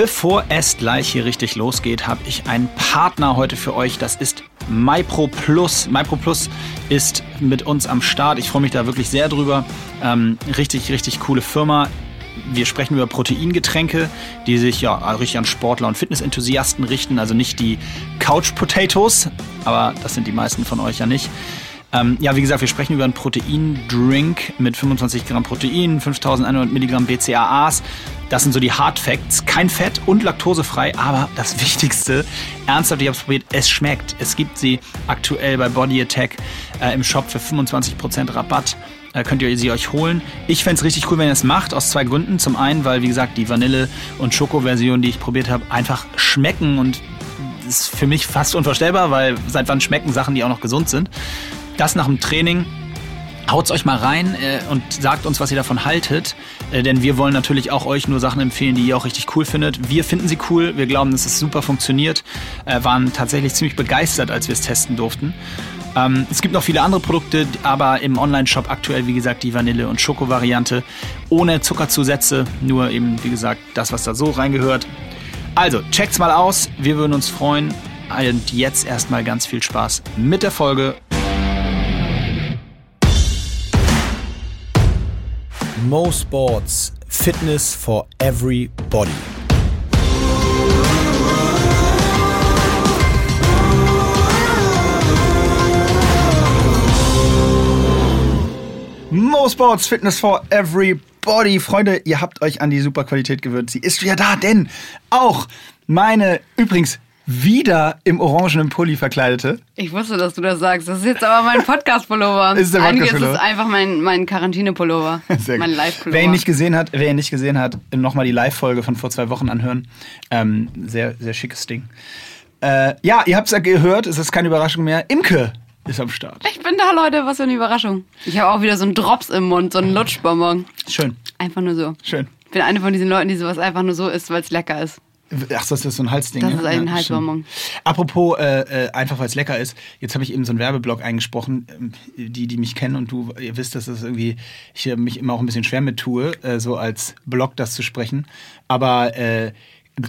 Bevor es gleich hier richtig losgeht, habe ich einen Partner heute für euch. Das ist MyPro Plus. MyPro Plus ist mit uns am Start. Ich freue mich da wirklich sehr drüber. Ähm, richtig, richtig coole Firma. Wir sprechen über Proteingetränke, die sich ja richtig an Sportler und Fitnessenthusiasten richten. Also nicht die Couch Potatoes, aber das sind die meisten von euch ja nicht. Ähm, ja, wie gesagt, wir sprechen über einen Proteindrink mit 25 Gramm Protein, 5100 Milligramm BCAAs. Das sind so die Hard Facts. Kein Fett und laktosefrei, aber das Wichtigste, ernsthaft, ich habe es probiert, es schmeckt. Es gibt sie aktuell bei Body Attack äh, im Shop für 25% Rabatt. Äh, könnt ihr sie euch holen. Ich fände es richtig cool, wenn ihr es macht, aus zwei Gründen. Zum einen, weil, wie gesagt, die Vanille- und Schoko-Version, die ich probiert habe, einfach schmecken und ist für mich fast unvorstellbar, weil seit wann schmecken Sachen, die auch noch gesund sind. Das nach dem Training. Haut's euch mal rein äh, und sagt uns, was ihr davon haltet. Äh, denn wir wollen natürlich auch euch nur Sachen empfehlen, die ihr auch richtig cool findet. Wir finden sie cool, wir glauben, dass es super funktioniert. Äh, waren tatsächlich ziemlich begeistert, als wir es testen durften. Ähm, es gibt noch viele andere Produkte, aber im Online-Shop aktuell, wie gesagt, die Vanille- und Schoko-Variante. Ohne Zuckerzusätze, nur eben, wie gesagt, das, was da so reingehört. Also, checkt's mal aus, wir würden uns freuen. Und jetzt erstmal ganz viel Spaß mit der Folge Mo Sports Fitness for Everybody. Mo Sports Fitness for Everybody. Freunde, ihr habt euch an die Superqualität gewöhnt. Sie ist wieder da, denn auch meine, übrigens, wieder im orangenen Pulli verkleidete. Ich wusste, dass du das sagst. Das ist jetzt aber mein Podcast-Pullover. Ist der Eigentlich ist Podcast-Pullover? es einfach mein, mein Quarantäne-Pullover. Mein. Live-Pullover. Wer ihn nicht gesehen hat, wer ihn nicht gesehen hat, nochmal die Live-Folge von vor zwei Wochen anhören. Ähm, sehr, sehr schickes Ding. Äh, ja, ihr habt es ja gehört, es ist keine Überraschung mehr. Imke ist am Start. Ich bin da, Leute. Was für eine Überraschung. Ich habe auch wieder so einen Drops im Mund, so einen Lutschbonbon. Schön, Einfach nur so. schön. Ich bin eine von diesen Leuten, die sowas einfach nur so isst, weil es lecker ist. Ach, das ist so ein Halsding. Das ja? ist ein Ja, Halsbonbon. Apropos, äh, äh, einfach weil es lecker ist, jetzt habe ich eben so einen Werbeblock eingesprochen. Ähm, Die, die mich kennen und du, ihr wisst, dass das irgendwie, ich äh, mich immer auch ein bisschen schwer mit tue, äh, so als Blog das zu sprechen. Aber äh,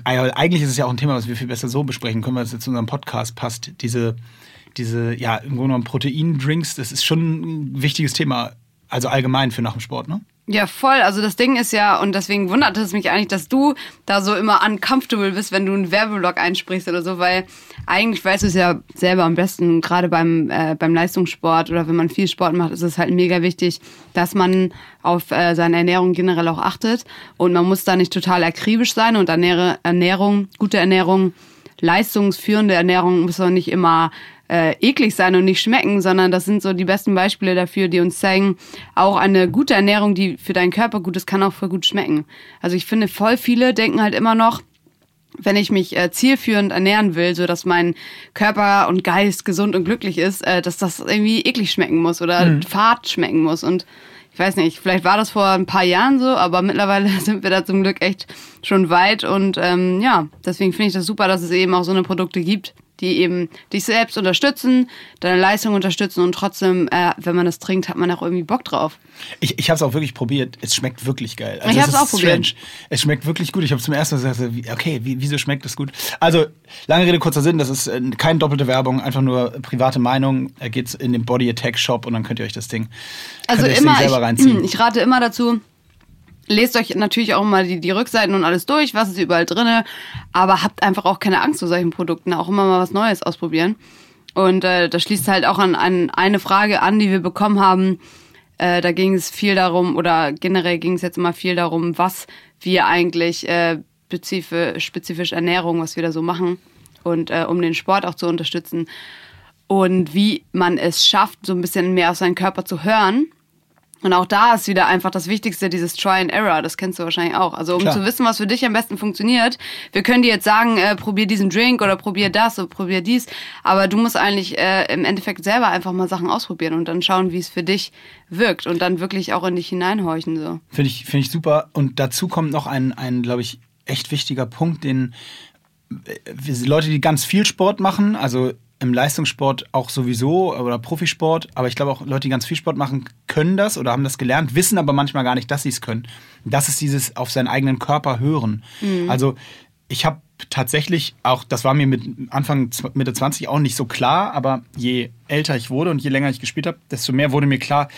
eigentlich ist es ja auch ein Thema, was wir viel besser so besprechen können, weil es jetzt zu unserem Podcast passt. Diese, diese, ja, im Grunde genommen Proteindrinks, das ist schon ein wichtiges Thema. Also allgemein für nach dem Sport, ne? Ja, voll. Also das Ding ist ja, und deswegen wundert es mich eigentlich, dass du da so immer uncomfortable bist, wenn du einen Werbeblock einsprichst oder so, weil eigentlich weißt du es ja selber am besten, gerade beim, äh, beim Leistungssport oder wenn man viel Sport macht, ist es halt mega wichtig, dass man auf äh, seine Ernährung generell auch achtet. Und man muss da nicht total akribisch sein und Ernährung, gute Ernährung, leistungsführende Ernährung muss auch nicht immer äh, eklig sein und nicht schmecken, sondern das sind so die besten Beispiele dafür, die uns zeigen, auch eine gute Ernährung, die für deinen Körper gut ist, kann auch voll gut schmecken. Also ich finde, voll viele denken halt immer noch, wenn ich mich äh, zielführend ernähren will, so dass mein Körper und Geist gesund und glücklich ist, äh, dass das irgendwie eklig schmecken muss oder fad schmecken muss und ich weiß nicht, vielleicht war das vor ein paar Jahren so, aber mittlerweile sind wir da zum Glück echt schon weit und ähm, ja, deswegen finde ich das super, dass es eben auch so eine Produkte gibt, die eben dich selbst unterstützen, deine Leistung unterstützen und trotzdem, äh, wenn man das trinkt, hat man auch irgendwie Bock drauf. Ich, ich habe es auch wirklich probiert. Es schmeckt wirklich geil. Also Ich es hab's ist auch probiert. strange. Es schmeckt wirklich gut. Ich habe zum ersten Mal gesagt, okay, wie, wieso schmeckt das gut? Also, lange Rede, kurzer Sinn. Das ist äh, keine doppelte Werbung, einfach nur private Meinung. Äh, geht's in den Body Attack Shop und dann könnt ihr euch das Ding, Also immer, das Ding selber reinziehen. ich, ich rate immer dazu, lest euch natürlich auch mal die, die Rückseiten und alles durch, was ist überall drinne, aber habt einfach auch keine Angst vor solchen Produkten, auch immer mal was Neues ausprobieren. Und äh, das schließt halt auch an, an eine Frage an, die wir bekommen haben. Äh, da ging es viel darum, oder generell ging es jetzt immer viel darum, was wir eigentlich äh, spezifisch, spezifisch Ernährung, was wir da so machen und äh, um den Sport auch zu unterstützen und wie man es schafft, so ein bisschen mehr auf seinen Körper zu hören. Und auch da ist wieder einfach das Wichtigste, dieses Try and Error. Das kennst du wahrscheinlich auch. Also um Klar. zu wissen, was für dich am besten funktioniert. Wir können dir jetzt sagen, äh, probier diesen Drink oder probier das oder probier dies. Aber du musst eigentlich äh, im Endeffekt selber einfach mal Sachen ausprobieren und dann schauen, wie es für dich wirkt und dann wirklich auch in dich hineinhorchen. So. Finde ich, finde ich super. Und dazu kommt noch ein, ein glaube ich, echt wichtiger Punkt, den äh, Leute, die ganz viel Sport machen, also im Leistungssport auch sowieso oder Profisport, aber ich glaube auch Leute, die ganz viel Sport machen, können das oder haben das gelernt, wissen aber manchmal gar nicht, dass sie es können. Das ist dieses auf seinen eigenen Körper hören. Also ich habe tatsächlich auch, das war mir mit Anfang Mitte 20 auch nicht so klar, aber je älter ich wurde und je länger ich gespielt habe, desto mehr wurde mir klar,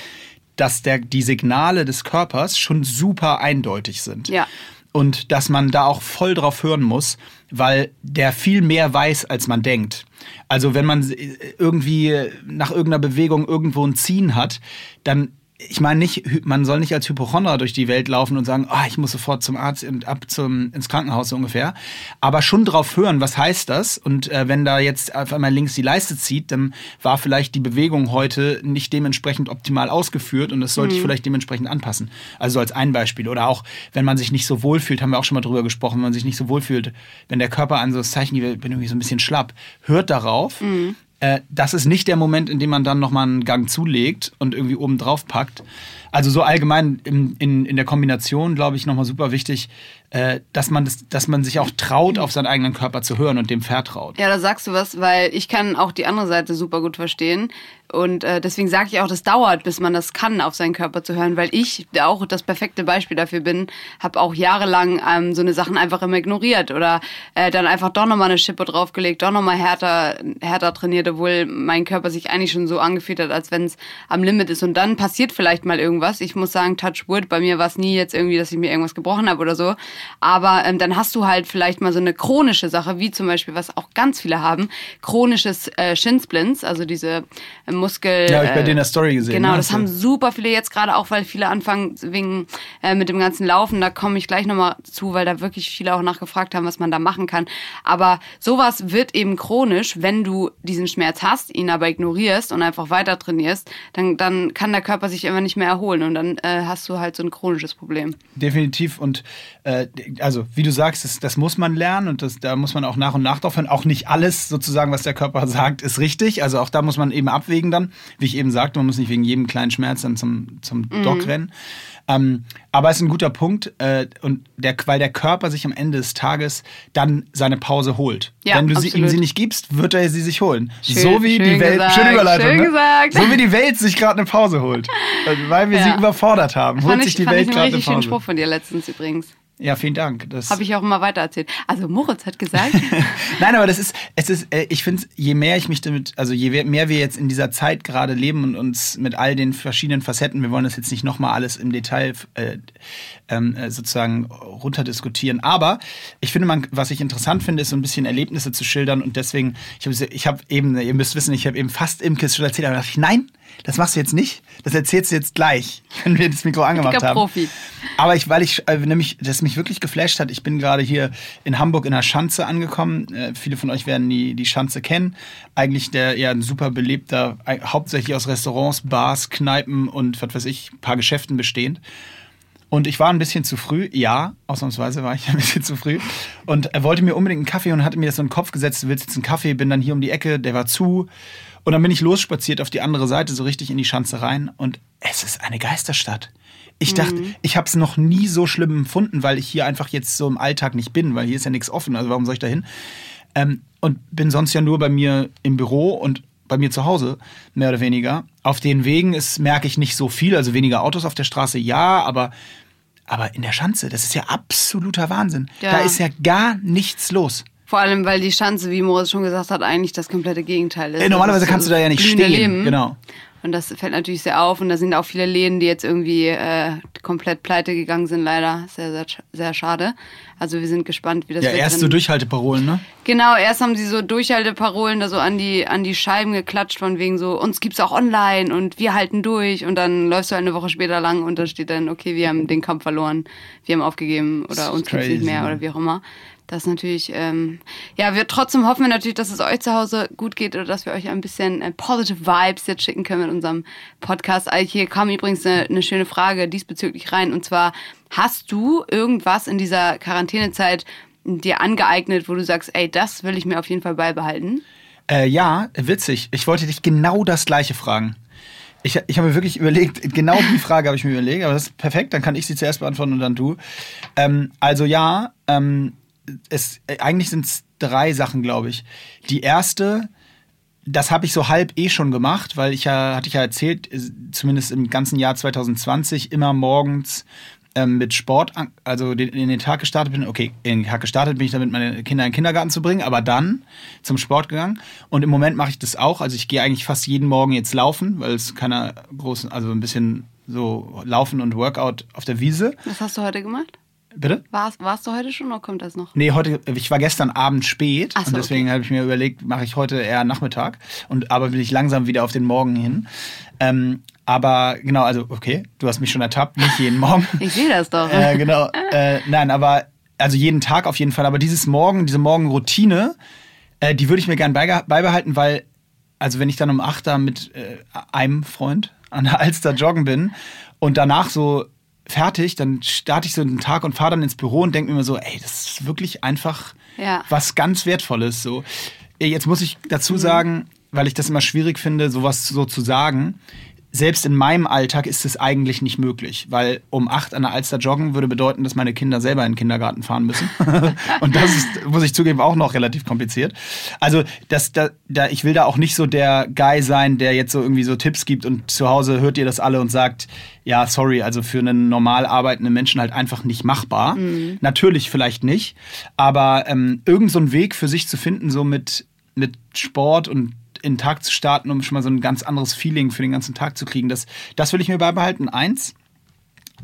dass der, die Signale des Körpers schon super eindeutig sind. Ja. Und dass man da auch voll drauf hören muss, weil der viel mehr weiß, als man denkt. Also wenn man irgendwie nach irgendeiner Bewegung irgendwo ein Ziehen hat, dann ich meine nicht, man soll nicht als Hypochonder durch die Welt laufen und sagen, oh, ich muss sofort zum Arzt und ab zum ins Krankenhaus so ungefähr, aber schon drauf hören, was heißt das? Und äh, wenn da jetzt auf einmal links die Leiste zieht, dann war vielleicht die Bewegung heute nicht dementsprechend optimal ausgeführt und das sollte mhm. ich vielleicht dementsprechend anpassen. Also so als ein Beispiel oder auch, wenn man sich nicht so wohl fühlt, haben wir auch schon mal drüber gesprochen, wenn man sich nicht so wohl fühlt, wenn der Körper an so das Zeichen gibt, bin irgendwie so ein bisschen schlapp, hört darauf. Mhm äh, das ist nicht der Moment, in dem man dann nochmal einen Gang zulegt und irgendwie oben drauf packt. Also so allgemein in, in, in der Kombination, glaube ich, nochmal super wichtig, äh, dass, man das, dass man sich auch traut, auf seinen eigenen Körper zu hören und dem vertraut. Ja, da sagst du was, weil ich kann auch die andere Seite super gut verstehen. Und äh, deswegen sage ich auch, das dauert, bis man das kann, auf seinen Körper zu hören, weil ich auch das perfekte Beispiel dafür bin, habe auch jahrelang ähm, so eine Sachen einfach immer ignoriert oder äh, dann einfach doch nochmal eine Schippe draufgelegt, doch nochmal härter, härter trainiert, obwohl mein Körper sich eigentlich schon so angefühlt hat, als wenn es am Limit ist. Und dann passiert vielleicht mal irgendwas. Ich muss sagen, Touch Wood, bei mir war es nie jetzt irgendwie, dass ich mir irgendwas gebrochen habe oder so. Aber ähm, dann hast du halt vielleicht mal so eine chronische Sache, wie zum Beispiel, was auch ganz viele haben, chronisches äh, Shinsplints, also diese ähm, Muskel. Ja, ich bei dir in der Story gesehen. Genau, ne? das haben super viele jetzt gerade auch, weil viele anfangen wegen äh, mit dem ganzen Laufen. Da komme ich gleich nochmal zu, weil da wirklich viele auch nachgefragt haben, was man da machen kann. Aber sowas wird eben chronisch, wenn du diesen Schmerz hast, ihn aber ignorierst und einfach weiter trainierst, dann, dann kann der Körper sich immer nicht mehr erholen und dann äh, hast du halt so ein chronisches Problem. Definitiv und äh, also wie du sagst, das, das muss man lernen und das, da muss man auch nach und nach drauf hören. Auch nicht alles sozusagen, was der Körper sagt, ist richtig. Also auch da muss man eben abwägen dann. Wie ich eben sagte, man muss nicht wegen jedem kleinen Schmerz dann zum, zum mhm. Doc rennen. Ähm, aber es ist ein guter Punkt, äh, und der, weil der Körper sich am Ende des Tages dann seine Pause holt. Ja, Wenn du sie, ihm sie nicht gibst, wird er sie sich holen. Schön, so wie die Welt, gesagt, schöne Überleitung, schön ne? gesagt. so wie die Welt sich gerade eine Pause holt, weil wir ja. sie überfordert haben, holt sich die Welt gerade eine Pause. Das ein richtig schönen Spruch von dir letztens übrigens. Ja, vielen Dank. Das Habe ich auch immer weiter erzählt. Also Moritz hat gesagt. Nein, aber das ist, es ist, äh, ich finde, je mehr ich mich damit, also je mehr wir jetzt in dieser Zeit gerade leben und uns mit all den verschiedenen Facetten, wir wollen das jetzt nicht nochmal alles im Detail äh, ähm, äh, sozusagen runterdiskutieren. Aber ich finde, man, was ich interessant finde, ist so ein bisschen Erlebnisse zu schildern und deswegen, ich habe ich hab eben, ihr müsst wissen, ich habe eben fast Imkes schon erzählt, aber dachte ich, nein, das machst du jetzt nicht. Das erzählst du jetzt gleich, wenn wir das Mikro angemacht haben. Profi. Aber ich, weil ich äh, nämlich, das mich wirklich geflasht hat, ich bin gerade hier in Hamburg in der Schanze angekommen. Äh, viele von euch werden die, die Schanze kennen. Eigentlich der ja ein super belebter, äh, hauptsächlich aus Restaurants, Bars, Kneipen und was weiß ich, ein paar Geschäften bestehend. Und ich war ein bisschen zu früh, ja, ausnahmsweise war ich ein bisschen zu früh. Und er wollte mir unbedingt einen Kaffee und hatte mir das so in den Kopf gesetzt, du willst jetzt einen Kaffee, bin dann hier um die Ecke, der war zu. Und dann bin ich losspaziert auf die andere Seite, so richtig in die Schanze rein. Und es ist eine Geisterstadt. Ich dachte, mhm. ich habe es noch nie so schlimm empfunden, weil ich hier einfach jetzt so im Alltag nicht bin, weil hier ist ja nichts offen. Also warum soll ich da hin? Ähm, und bin sonst ja nur bei mir im Büro und bei mir zu Hause, mehr oder weniger. Auf den Wegen ist, merke ich nicht so viel, also weniger Autos auf der Straße, ja, aber, aber in der Schanze, das ist ja absoluter Wahnsinn. Ja. Da ist ja gar nichts los. Vor allem, weil die Schanze, wie Moritz schon gesagt hat, eigentlich das komplette Gegenteil ist. Ey, normalerweise kannst du da ja nicht stehen. Leben. Genau. Und das fällt natürlich sehr auf. Und da sind auch viele Läden, die jetzt irgendwie äh, komplett pleite gegangen sind, leider. Sehr, sehr, sehr schade. Also wir sind gespannt, wie das ja, erst so Durchhalteparolen, ne? Genau, erst haben sie so Durchhalteparolen da so an die, an die Scheiben geklatscht, von wegen so, uns gibt's auch online und wir halten durch. Und dann läufst du eine Woche später lang und da steht dann, okay, wir haben den Kampf verloren, wir haben aufgegeben oder uns gibt's nicht mehr oder wie auch immer. Das ist natürlich, ähm, ja, wir trotzdem hoffen wir natürlich, dass es euch zu Hause gut geht oder dass wir euch ein bisschen äh, positive Vibes jetzt schicken können mit unserem Podcast. Also hier kam übrigens eine, eine schöne Frage diesbezüglich rein und zwar, hast du irgendwas in dieser Quarantänezeit dir angeeignet, wo du sagst, ey, das will ich mir auf jeden Fall beibehalten? Äh, ja, witzig. Ich wollte dich genau das Gleiche fragen. Ich, ich habe mir wirklich überlegt, genau die Frage habe ich mir überlegt, aber das ist perfekt, dann kann ich sie zuerst beantworten und dann du. Ähm, also ja, ähm, es, äh, eigentlich sind es drei Sachen, glaube ich. Die erste, das habe ich so halb eh schon gemacht, weil ich ja, hatte ich ja erzählt, zumindest im ganzen Jahr 2020, immer morgens ähm, mit Sport, also den, in den Tag gestartet bin. Okay, in den Tag gestartet bin ich damit, meine Kinder in den Kindergarten zu bringen, aber dann zum Sport gegangen. Und im Moment mache ich das auch. Also ich gehe eigentlich fast jeden Morgen jetzt laufen, weil es keiner großen, also ein bisschen so Laufen und Workout auf der Wiese. Was hast du heute gemacht? Bitte? Warst, warst du heute schon oder kommt das noch? Nee, heute, ich war gestern Abend spät so, und deswegen okay. habe ich mir überlegt, mache ich heute eher Nachmittag und aber bin ich langsam wieder auf den Morgen hin. Ähm, aber genau, also okay, du hast mich schon ertappt, nicht jeden Morgen. Ich sehe das doch. äh, genau. Äh, nein, aber also jeden Tag auf jeden Fall. Aber dieses Morgen, diese Morgenroutine, äh, die würde ich mir gern beibehalten, weil, also wenn ich dann um 8 da mit äh, einem Freund an der Alster joggen bin und danach so fertig, dann starte ich so den Tag und fahre dann ins Büro und denke mir immer so, ey, das ist wirklich einfach Ja. was ganz Wertvolles. So. Äh, Jetzt muss ich dazu sagen, weil ich das immer schwierig finde, sowas so zu sagen. Selbst in meinem Alltag ist es eigentlich nicht möglich, weil um acht an der Alster joggen würde bedeuten, dass meine Kinder selber in den Kindergarten fahren müssen. Und das ist, muss ich zugeben, auch noch relativ kompliziert. Also, das, da, da, ich will da auch nicht so der Guy sein, der jetzt so irgendwie so Tipps gibt und zu Hause hört ihr das alle und sagt, ja, sorry, also für einen normal arbeitenden Menschen halt einfach nicht machbar. Natürlich vielleicht nicht, aber ähm, irgend so einen Weg für sich zu finden, so mit, mit Sport und in den Tag zu starten, um schon mal so ein ganz anderes Feeling für den ganzen Tag zu kriegen. Das, das will ich mir beibehalten. Eins.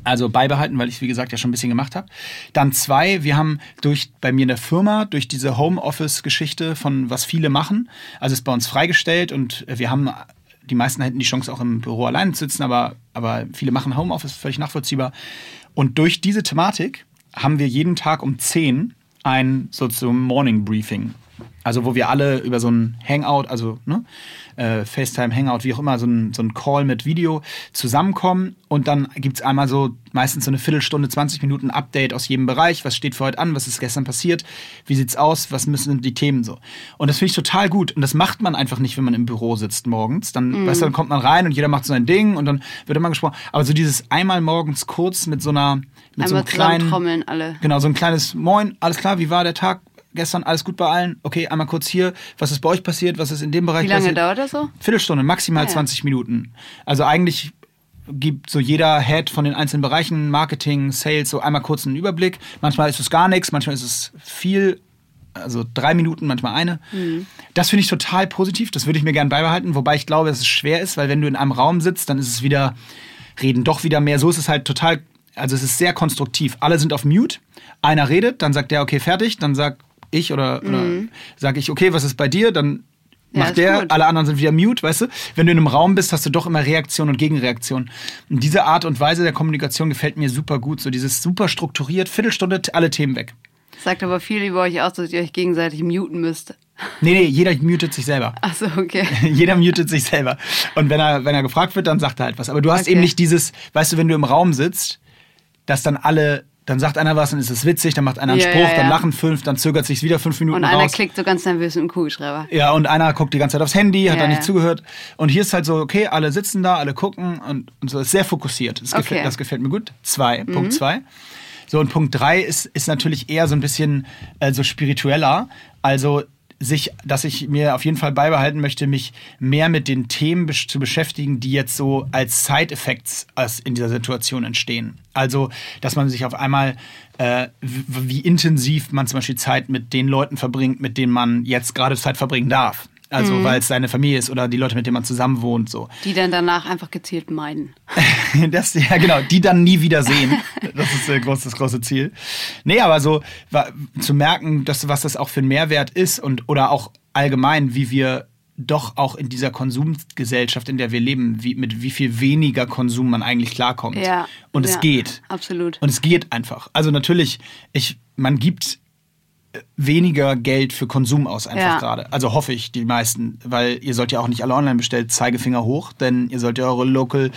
Also beibehalten, weil ich wie gesagt, ja schon ein bisschen gemacht habe. Dann zwei, wir haben durch bei mir in der Firma, durch diese Homeoffice-Geschichte von was viele machen, also ist bei uns freigestellt und wir haben, die meisten hätten die Chance auch im Büro alleine zu sitzen, aber, aber viele machen Homeoffice, völlig nachvollziehbar. Und durch diese Thematik haben wir jeden Tag um 10 ein so zum Morning Briefing. Also wo wir alle über so ein Hangout, also ne, äh, FaceTime, Hangout, wie auch immer, so ein, so ein Call mit Video zusammenkommen und dann gibt's einmal so meistens so eine Viertelstunde, 20 Minuten Update aus jedem Bereich. Was steht für heute an? Was ist gestern passiert? Wie sieht's aus? Was müssen die Themen so? Und das finde ich total gut. Und das macht man einfach nicht, wenn man im Büro sitzt morgens. Dann, weißt du, dann kommt man rein und jeder macht so sein Ding und dann wird immer gesprochen. Aber so dieses einmal morgens kurz mit so einer, mit so Einmal einem kleinen, zusammentrommeln alle. Genau, so ein kleines Moin, alles klar, wie war der Tag gestern? Alles gut bei allen? Okay, einmal kurz hier, was ist bei euch passiert? Was ist in dem Bereich Wie lange passiert? dauert das so? Viertelstunde, maximal Ah, ja. 20 Minuten. Also eigentlich gibt so jeder Head von den einzelnen Bereichen, Marketing, Sales, so einmal kurz einen Überblick. Manchmal ist es gar nichts, manchmal ist es viel, also drei Minuten, manchmal eine. Das finde ich total positiv, das würde ich mir gerne beibehalten, wobei ich glaube, dass es schwer ist, weil wenn du in einem Raum sitzt, dann ist es wieder, reden doch wieder mehr. So ist es halt total, also es ist sehr konstruktiv. Alle sind auf Mute, einer redet, dann sagt der, okay, fertig, dann sag ich oder, oder sag ich, okay, was ist bei dir, dann Ja, macht der, gut. alle anderen sind wieder mute, weißt du? Wenn du in einem Raum bist, hast du doch immer Reaktion und Gegenreaktion. Und diese Art und Weise der Kommunikation gefällt mir super gut. So dieses super strukturiert, Viertelstunde, alle Themen weg. Sagt aber viel über euch aus, dass ihr euch gegenseitig muten müsst. Nee, nee, jeder mutet sich selber. Ach so, okay. jeder mutet sich selber. Und wenn er, wenn er gefragt wird, dann sagt er halt was. Aber du hast Okay. eben nicht dieses, weißt du, wenn du im Raum sitzt, dass dann alle, dann sagt einer was, dann ist es witzig, dann macht einer einen Ja, Spruch, ja, dann lachen fünf, dann zögert sich wieder fünf Minuten Und einer raus. klickt so ganz nervös mit dem Kugelschreiber. Ja, und einer guckt die ganze Zeit aufs Handy, hat da nicht zugehört. Und hier ist halt so, okay, alle sitzen da, alle gucken und, und so ist sehr fokussiert. Das, Okay. Mhm. gefällt, das gefällt mir gut. Zwei, Punkt zwei. So, und Punkt drei ist, ist natürlich eher so ein bisschen äh, so spiritueller. Also sich, dass ich mir auf jeden Fall beibehalten möchte, mich mehr mit den Themen zu beschäftigen, die jetzt so als Side-Effects in dieser Situation entstehen. Also, dass man sich auf einmal, äh, wie intensiv man zum Beispiel Zeit mit den Leuten verbringt, mit denen man jetzt gerade Zeit verbringen darf. Also, Mhm. weil es seine Familie ist oder die Leute, mit denen man zusammen wohnt, so. Die dann danach einfach gezielt meiden. Das, ja, genau, die dann nie wieder sehen. Das ist äh, groß, das große Ziel. Nee, aber so wa- zu merken, dass, was das auch für ein Mehrwert ist und oder auch allgemein, wie wir doch auch in dieser Konsumgesellschaft, in der wir leben, wie, mit wie viel weniger Konsum man eigentlich klarkommt. Ja. Und es ja, geht. Absolut. Und es geht einfach. Also natürlich, ich, man gibt weniger Geld für Konsum aus einfach Ja. gerade. Also hoffe ich, die meisten, weil ihr sollt ja auch nicht alle online bestellt, Zeigefinger hoch, denn ihr sollt ja eure Local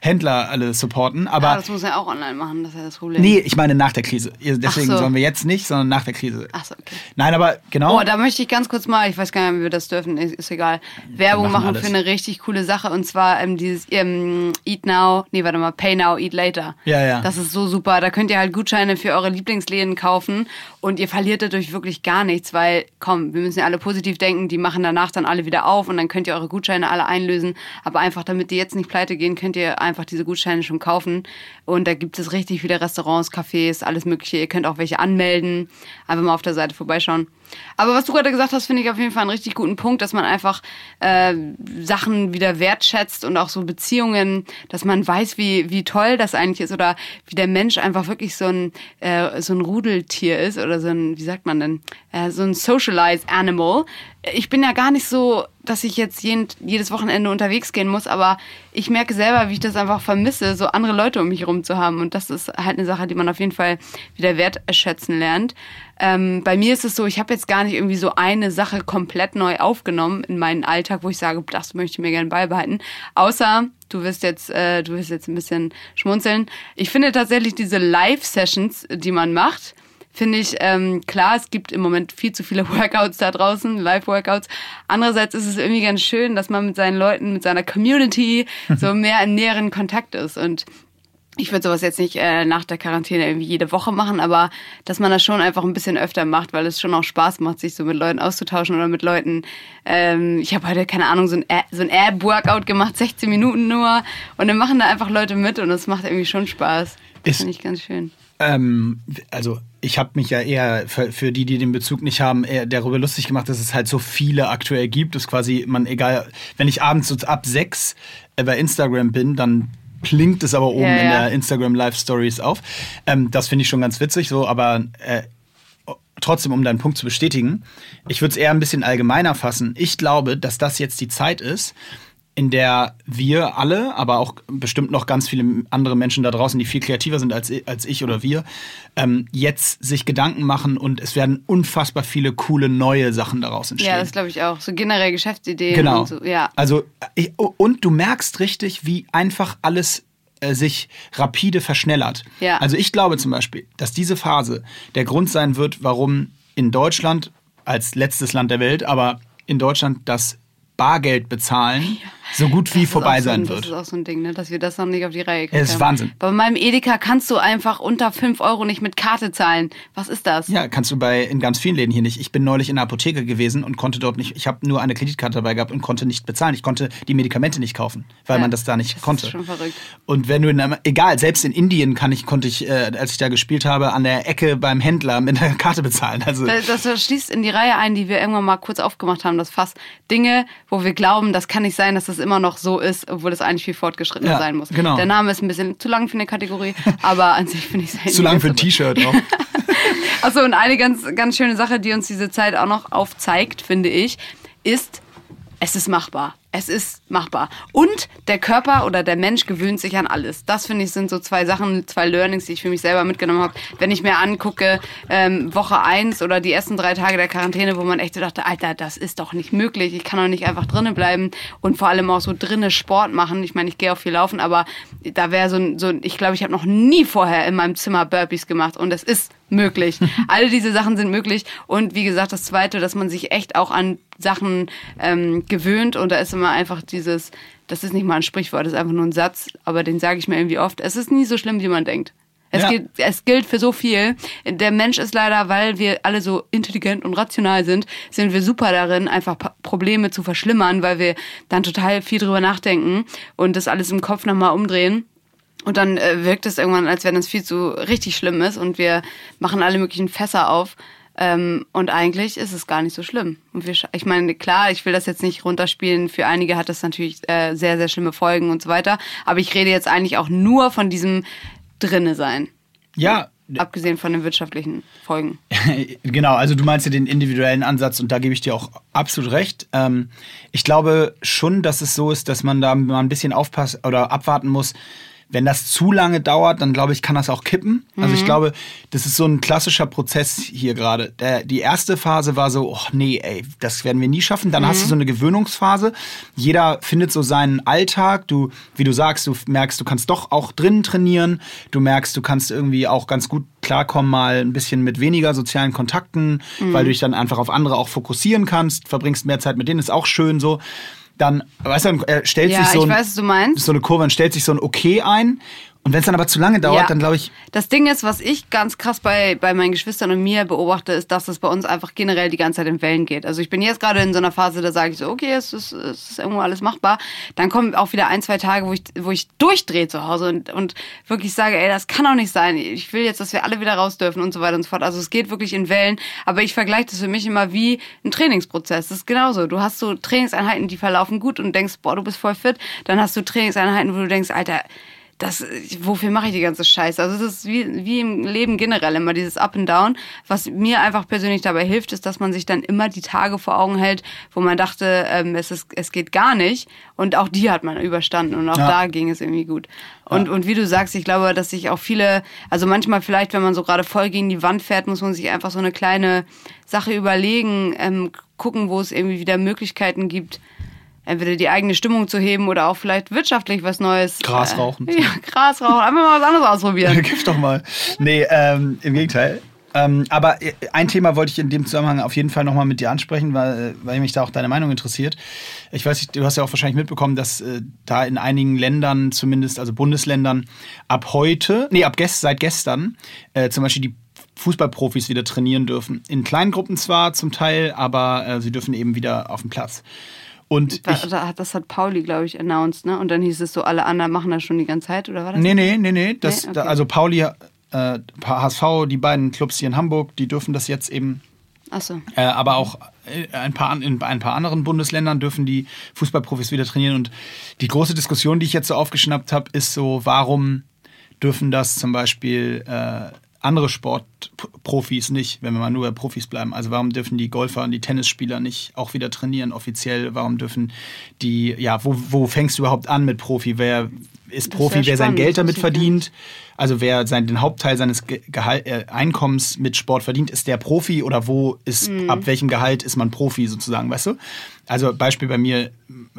Händler alle supporten. Aber Aber das muss er auch online machen, das ist ja das Problem. nee, ich meine nach der Krise. Deswegen so. sollen wir jetzt nicht, sondern nach der Krise. Ach so, okay. Nein, aber genau. Oh, da möchte ich ganz kurz mal, ich weiß gar nicht, ob wir das dürfen, ist, egal, Werbung machen machen alles. für eine richtig coole Sache und zwar ähm, dieses ähm, Eat Now, nee, warte mal, Pay Now, Eat Later. Ja, ja. Das ist so super. Da könnt ihr halt Gutscheine für eure Lieblingsläden kaufen und ihr verliert dadurch ich, wirklich gar nichts, weil, komm, wir müssen ja alle positiv denken, die machen danach dann alle wieder auf und dann könnt ihr eure Gutscheine alle einlösen. Aber einfach, damit die jetzt nicht pleite gehen, könnt ihr einfach diese Gutscheine schon kaufen. Und da gibt es richtig viele Restaurants, Cafés, alles Mögliche. Ihr könnt auch welche anmelden. Einfach mal auf der Seite vorbeischauen. Aber was du gerade gesagt hast, finde ich auf jeden Fall einen richtig guten Punkt, dass man einfach äh, Sachen wieder wertschätzt und auch so Beziehungen, dass man weiß, wie, wie toll das eigentlich ist oder wie der Mensch einfach wirklich so ein, äh, so ein Rudeltier ist oder so ein, wie sagt man denn, äh, so ein socialized animal. Ich bin ja gar nicht so, dass ich jetzt jeden, jedes Wochenende unterwegs gehen muss, aber ich merke selber, wie ich das einfach vermisse, so andere Leute um mich herum zu haben. Und das ist halt eine Sache, die man auf jeden Fall wieder wertschätzen lernt. Ähm, bei mir ist es so, ich habe jetzt gar nicht irgendwie so eine Sache komplett neu aufgenommen in meinen Alltag, wo ich sage, das möchte ich mir gerne beibehalten. Außer, du wirst jetzt, äh, du wirst jetzt ein bisschen schmunzeln. Ich finde tatsächlich diese Live-Sessions, die man macht, finde ich, ähm, klar, es gibt im Moment viel zu viele Workouts da draußen, Live-Workouts. Andererseits ist es irgendwie ganz schön, dass man mit seinen Leuten, mit seiner Community so mehr in näheren Kontakt ist. Und ich würde sowas jetzt nicht äh, nach der Quarantäne irgendwie jede Woche machen, aber dass man das schon einfach ein bisschen öfter macht, weil es schon auch Spaß macht, sich so mit Leuten auszutauschen oder mit Leuten. Ähm, ich habe heute, keine Ahnung, so ein, so ein Ab-Workout gemacht, 16 Minuten nur. Und dann machen da einfach Leute mit und das macht irgendwie schon Spaß. Das finde ich ganz schön. Ähm, also ich habe mich ja eher für, für, die, die den Bezug nicht haben, eher darüber lustig gemacht, dass es halt so viele aktuell gibt. Das quasi man egal, wenn ich abends so ab sechs äh, bei Instagram bin, dann klingt es aber oben ja, ja. in der Instagram Live Stories auf. Ähm, das finde ich schon ganz witzig, so, aber äh, trotzdem, um deinen Punkt zu bestätigen, ich würde es eher ein bisschen allgemeiner fassen. Ich glaube, dass das jetzt die Zeit ist, in der wir alle, aber auch bestimmt noch ganz viele andere Menschen da draußen, die viel kreativer sind als, als ich oder wir, ähm, jetzt sich Gedanken machen und es werden unfassbar viele coole neue Sachen daraus entstehen. Ja, das glaube ich auch. So generell Geschäftsideen. Genau. Und so, ja. Also, ich, und du merkst richtig, wie einfach alles äh, sich rapide verschnellert. Ja. Also ich glaube zum Beispiel, dass diese Phase der Grund sein wird, warum in Deutschland als letztes Land der Welt, aber in Deutschland das Bargeld bezahlen ja. So gut wie vorbei so sein wird. Das ist auch so ein Ding, ne? dass wir das noch nicht auf die Reihe kriegen. Es ist Wahnsinn. Bei meinem Edeka kannst du einfach unter 5 Euro nicht mit Karte zahlen. Was ist das? Ja, kannst du bei in ganz vielen Läden hier nicht. Ich bin neulich in der Apotheke gewesen und konnte dort nicht, ich habe nur eine Kreditkarte dabei gehabt und konnte nicht bezahlen. Ich konnte die Medikamente nicht kaufen, weil ja, man das da nicht das konnte. Ist schon verrückt. Und wenn du in einem, egal, selbst in Indien kann ich, konnte ich, äh, als ich da gespielt habe, an der Ecke beim Händler mit einer Karte bezahlen. Also das, das schließt in die Reihe ein, die wir irgendwann mal kurz aufgemacht haben, das Fass. Dinge, wo wir glauben, dass kann nicht sein, dass das immer noch so ist, obwohl es eigentlich viel fortgeschrittener Ja, sein muss. genau. Der Name ist ein bisschen zu lang für eine Kategorie, aber an sich finde ich es zu lang für ein T-Shirt auch. Achso, und eine ganz, ganz schöne Sache, die uns diese Zeit auch noch aufzeigt, finde ich, ist, es ist machbar. Es ist machbar. Und der Körper oder der Mensch gewöhnt sich an alles. Das finde ich sind so zwei Sachen, zwei Learnings, die ich für mich selber mitgenommen habe. Wenn ich mir angucke, ähm, Woche eins oder die ersten drei Tage der Quarantäne, wo man echt so dachte, Alter, das ist doch nicht möglich. Ich kann doch nicht einfach drinnen bleiben und vor allem auch so drinnen Sport machen. Ich meine, ich gehe auch viel laufen, aber da wäre so ein, so ein, ich glaube, ich habe noch nie vorher in meinem Zimmer Burpees gemacht und es ist möglich. Alle diese Sachen sind möglich. Und wie gesagt, das Zweite, dass man sich echt auch an Sachen ähm, gewöhnt und da ist immer einfach dieses, das ist nicht mal ein Sprichwort, das ist einfach nur ein Satz, aber den sage ich mir irgendwie oft. Es ist nie so schlimm, wie man denkt. Es, Ja. gilt, es gilt für so viel. Der Mensch ist leider, weil wir alle so intelligent und rational sind, sind wir super darin, einfach Probleme zu verschlimmern, weil wir dann total viel drüber nachdenken und das alles im Kopf nochmal umdrehen. Und dann äh, wirkt es irgendwann, als wenn es viel zu richtig schlimm ist und wir machen alle möglichen Fässer auf. Ähm, und eigentlich ist es gar nicht so schlimm. Und wir, ich meine, klar, ich will das jetzt nicht runterspielen. Für einige hat das natürlich äh, sehr, sehr schlimme Folgen und so weiter. Aber ich rede jetzt eigentlich auch nur von diesem drinne sein. ja, Abgesehen von den wirtschaftlichen Folgen. genau, also du meinst ja den individuellen Ansatz und da gebe ich dir auch absolut recht. Ähm, ich glaube schon, dass es so ist, dass man da mal ein bisschen aufpassen oder abwarten muss. Wenn das zu lange dauert, dann glaube ich, kann das auch kippen. Also ich glaube, das ist so ein klassischer Prozess hier gerade. Die erste Phase war so, oh nee, ey, das werden wir nie schaffen. Dann hast du so eine Gewöhnungsphase. Jeder findet so seinen Alltag. Du, wie du sagst, du merkst, du kannst doch auch drinnen trainieren. Du merkst, du kannst irgendwie auch ganz gut klarkommen, mal ein bisschen mit weniger sozialen Kontakten, weil du dich dann einfach auf andere auch fokussieren kannst, verbringst mehr Zeit mit denen, ist auch schön so. Dann, weißt du, dann äh, stellt Ja, sich so, ein, weiß, so eine Kurve, dann stellt sich so ein Okay ein Und wenn es dann aber zu lange dauert, Ja. dann glaube ich, Das Ding ist, was ich ganz krass bei, bei meinen Geschwistern und mir beobachte, ist, dass es bei uns einfach generell die ganze Zeit in Wellen geht. Also ich bin jetzt gerade in so einer Phase, da sage ich so, okay, es ist, es ist irgendwo alles machbar. Dann kommen auch wieder ein, zwei Tage, wo ich, wo ich durchdrehe zu Hause und, und wirklich sage, ey, das kann doch nicht sein. Ich will jetzt, dass wir alle wieder raus dürfen und so weiter und so fort. Also es geht wirklich in Wellen. Aber ich vergleiche das für mich immer wie ein Trainingsprozess. Das ist genauso. Du hast so Trainingseinheiten, die verlaufen gut und denkst, boah, du bist voll fit. Dann hast du Trainingseinheiten, wo du denkst, Alter, das, wofür mache ich die ganze Scheiße? Also es ist wie, wie im Leben generell immer dieses Up and Down. Was mir einfach persönlich dabei hilft, ist, dass man sich dann immer die Tage vor Augen hält, wo man dachte, ähm, es, ist, es geht gar nicht. Und auch die hat man überstanden und auch Ja. da ging es irgendwie gut. Und, und wie du sagst, ich glaube, dass sich auch viele, also manchmal vielleicht, wenn man so gerade voll gegen die Wand fährt, muss man sich einfach so eine kleine Sache überlegen, ähm, gucken, wo es irgendwie wieder Möglichkeiten gibt, entweder die eigene Stimmung zu heben oder auch vielleicht wirtschaftlich was Neues. Gras rauchen. Äh, ja, Gras rauchen. Einfach mal was anderes ausprobieren. Gib doch mal. Nee, ähm, im Gegenteil. Ähm, aber äh, ein Thema wollte ich in dem Zusammenhang auf jeden Fall nochmal mit dir ansprechen, weil, weil mich da auch deine Meinung interessiert. Ich weiß nicht, du hast ja auch wahrscheinlich mitbekommen, dass äh, da in einigen Ländern, zumindest also Bundesländern, ab heute, nee, ab gest, seit gestern, äh, zum Beispiel die Fußballprofis wieder trainieren dürfen. In kleinen Gruppen zwar zum Teil, aber äh, sie dürfen eben wieder auf den Platz. Und Da, ich, da, das hat Pauli, glaube ich, announced, ne? Und dann hieß es so, alle anderen machen das schon die ganze Zeit, oder war das? Nee, nee, nee, nee. Das, Nee? da, Okay. also Pauli, äh, HSV, die beiden Clubs hier in Hamburg, die dürfen das jetzt eben Achso. Äh, aber auch äh, ein paar, in ein paar anderen Bundesländern dürfen die Fußballprofis wieder trainieren. Und die große Diskussion, die ich jetzt so aufgeschnappt habe, ist so, warum dürfen das zum Beispiel äh, andere Sportprofis nicht, wenn wir mal nur bei Profis bleiben? Also warum dürfen die Golfer und die Tennisspieler nicht auch wieder trainieren offiziell? Warum dürfen die, ja, wo, wo fängst du überhaupt an mit Profi? Wer ist Das Profi, wer sein spannend, Geld das damit verdient? Also wer sein, den Hauptteil seines Ge Gehalt, äh, Einkommens mit Sport verdient, ist der Profi oder wo ist, ab welchem Gehalt ist man Profi sozusagen, weißt du? Also Beispiel bei mir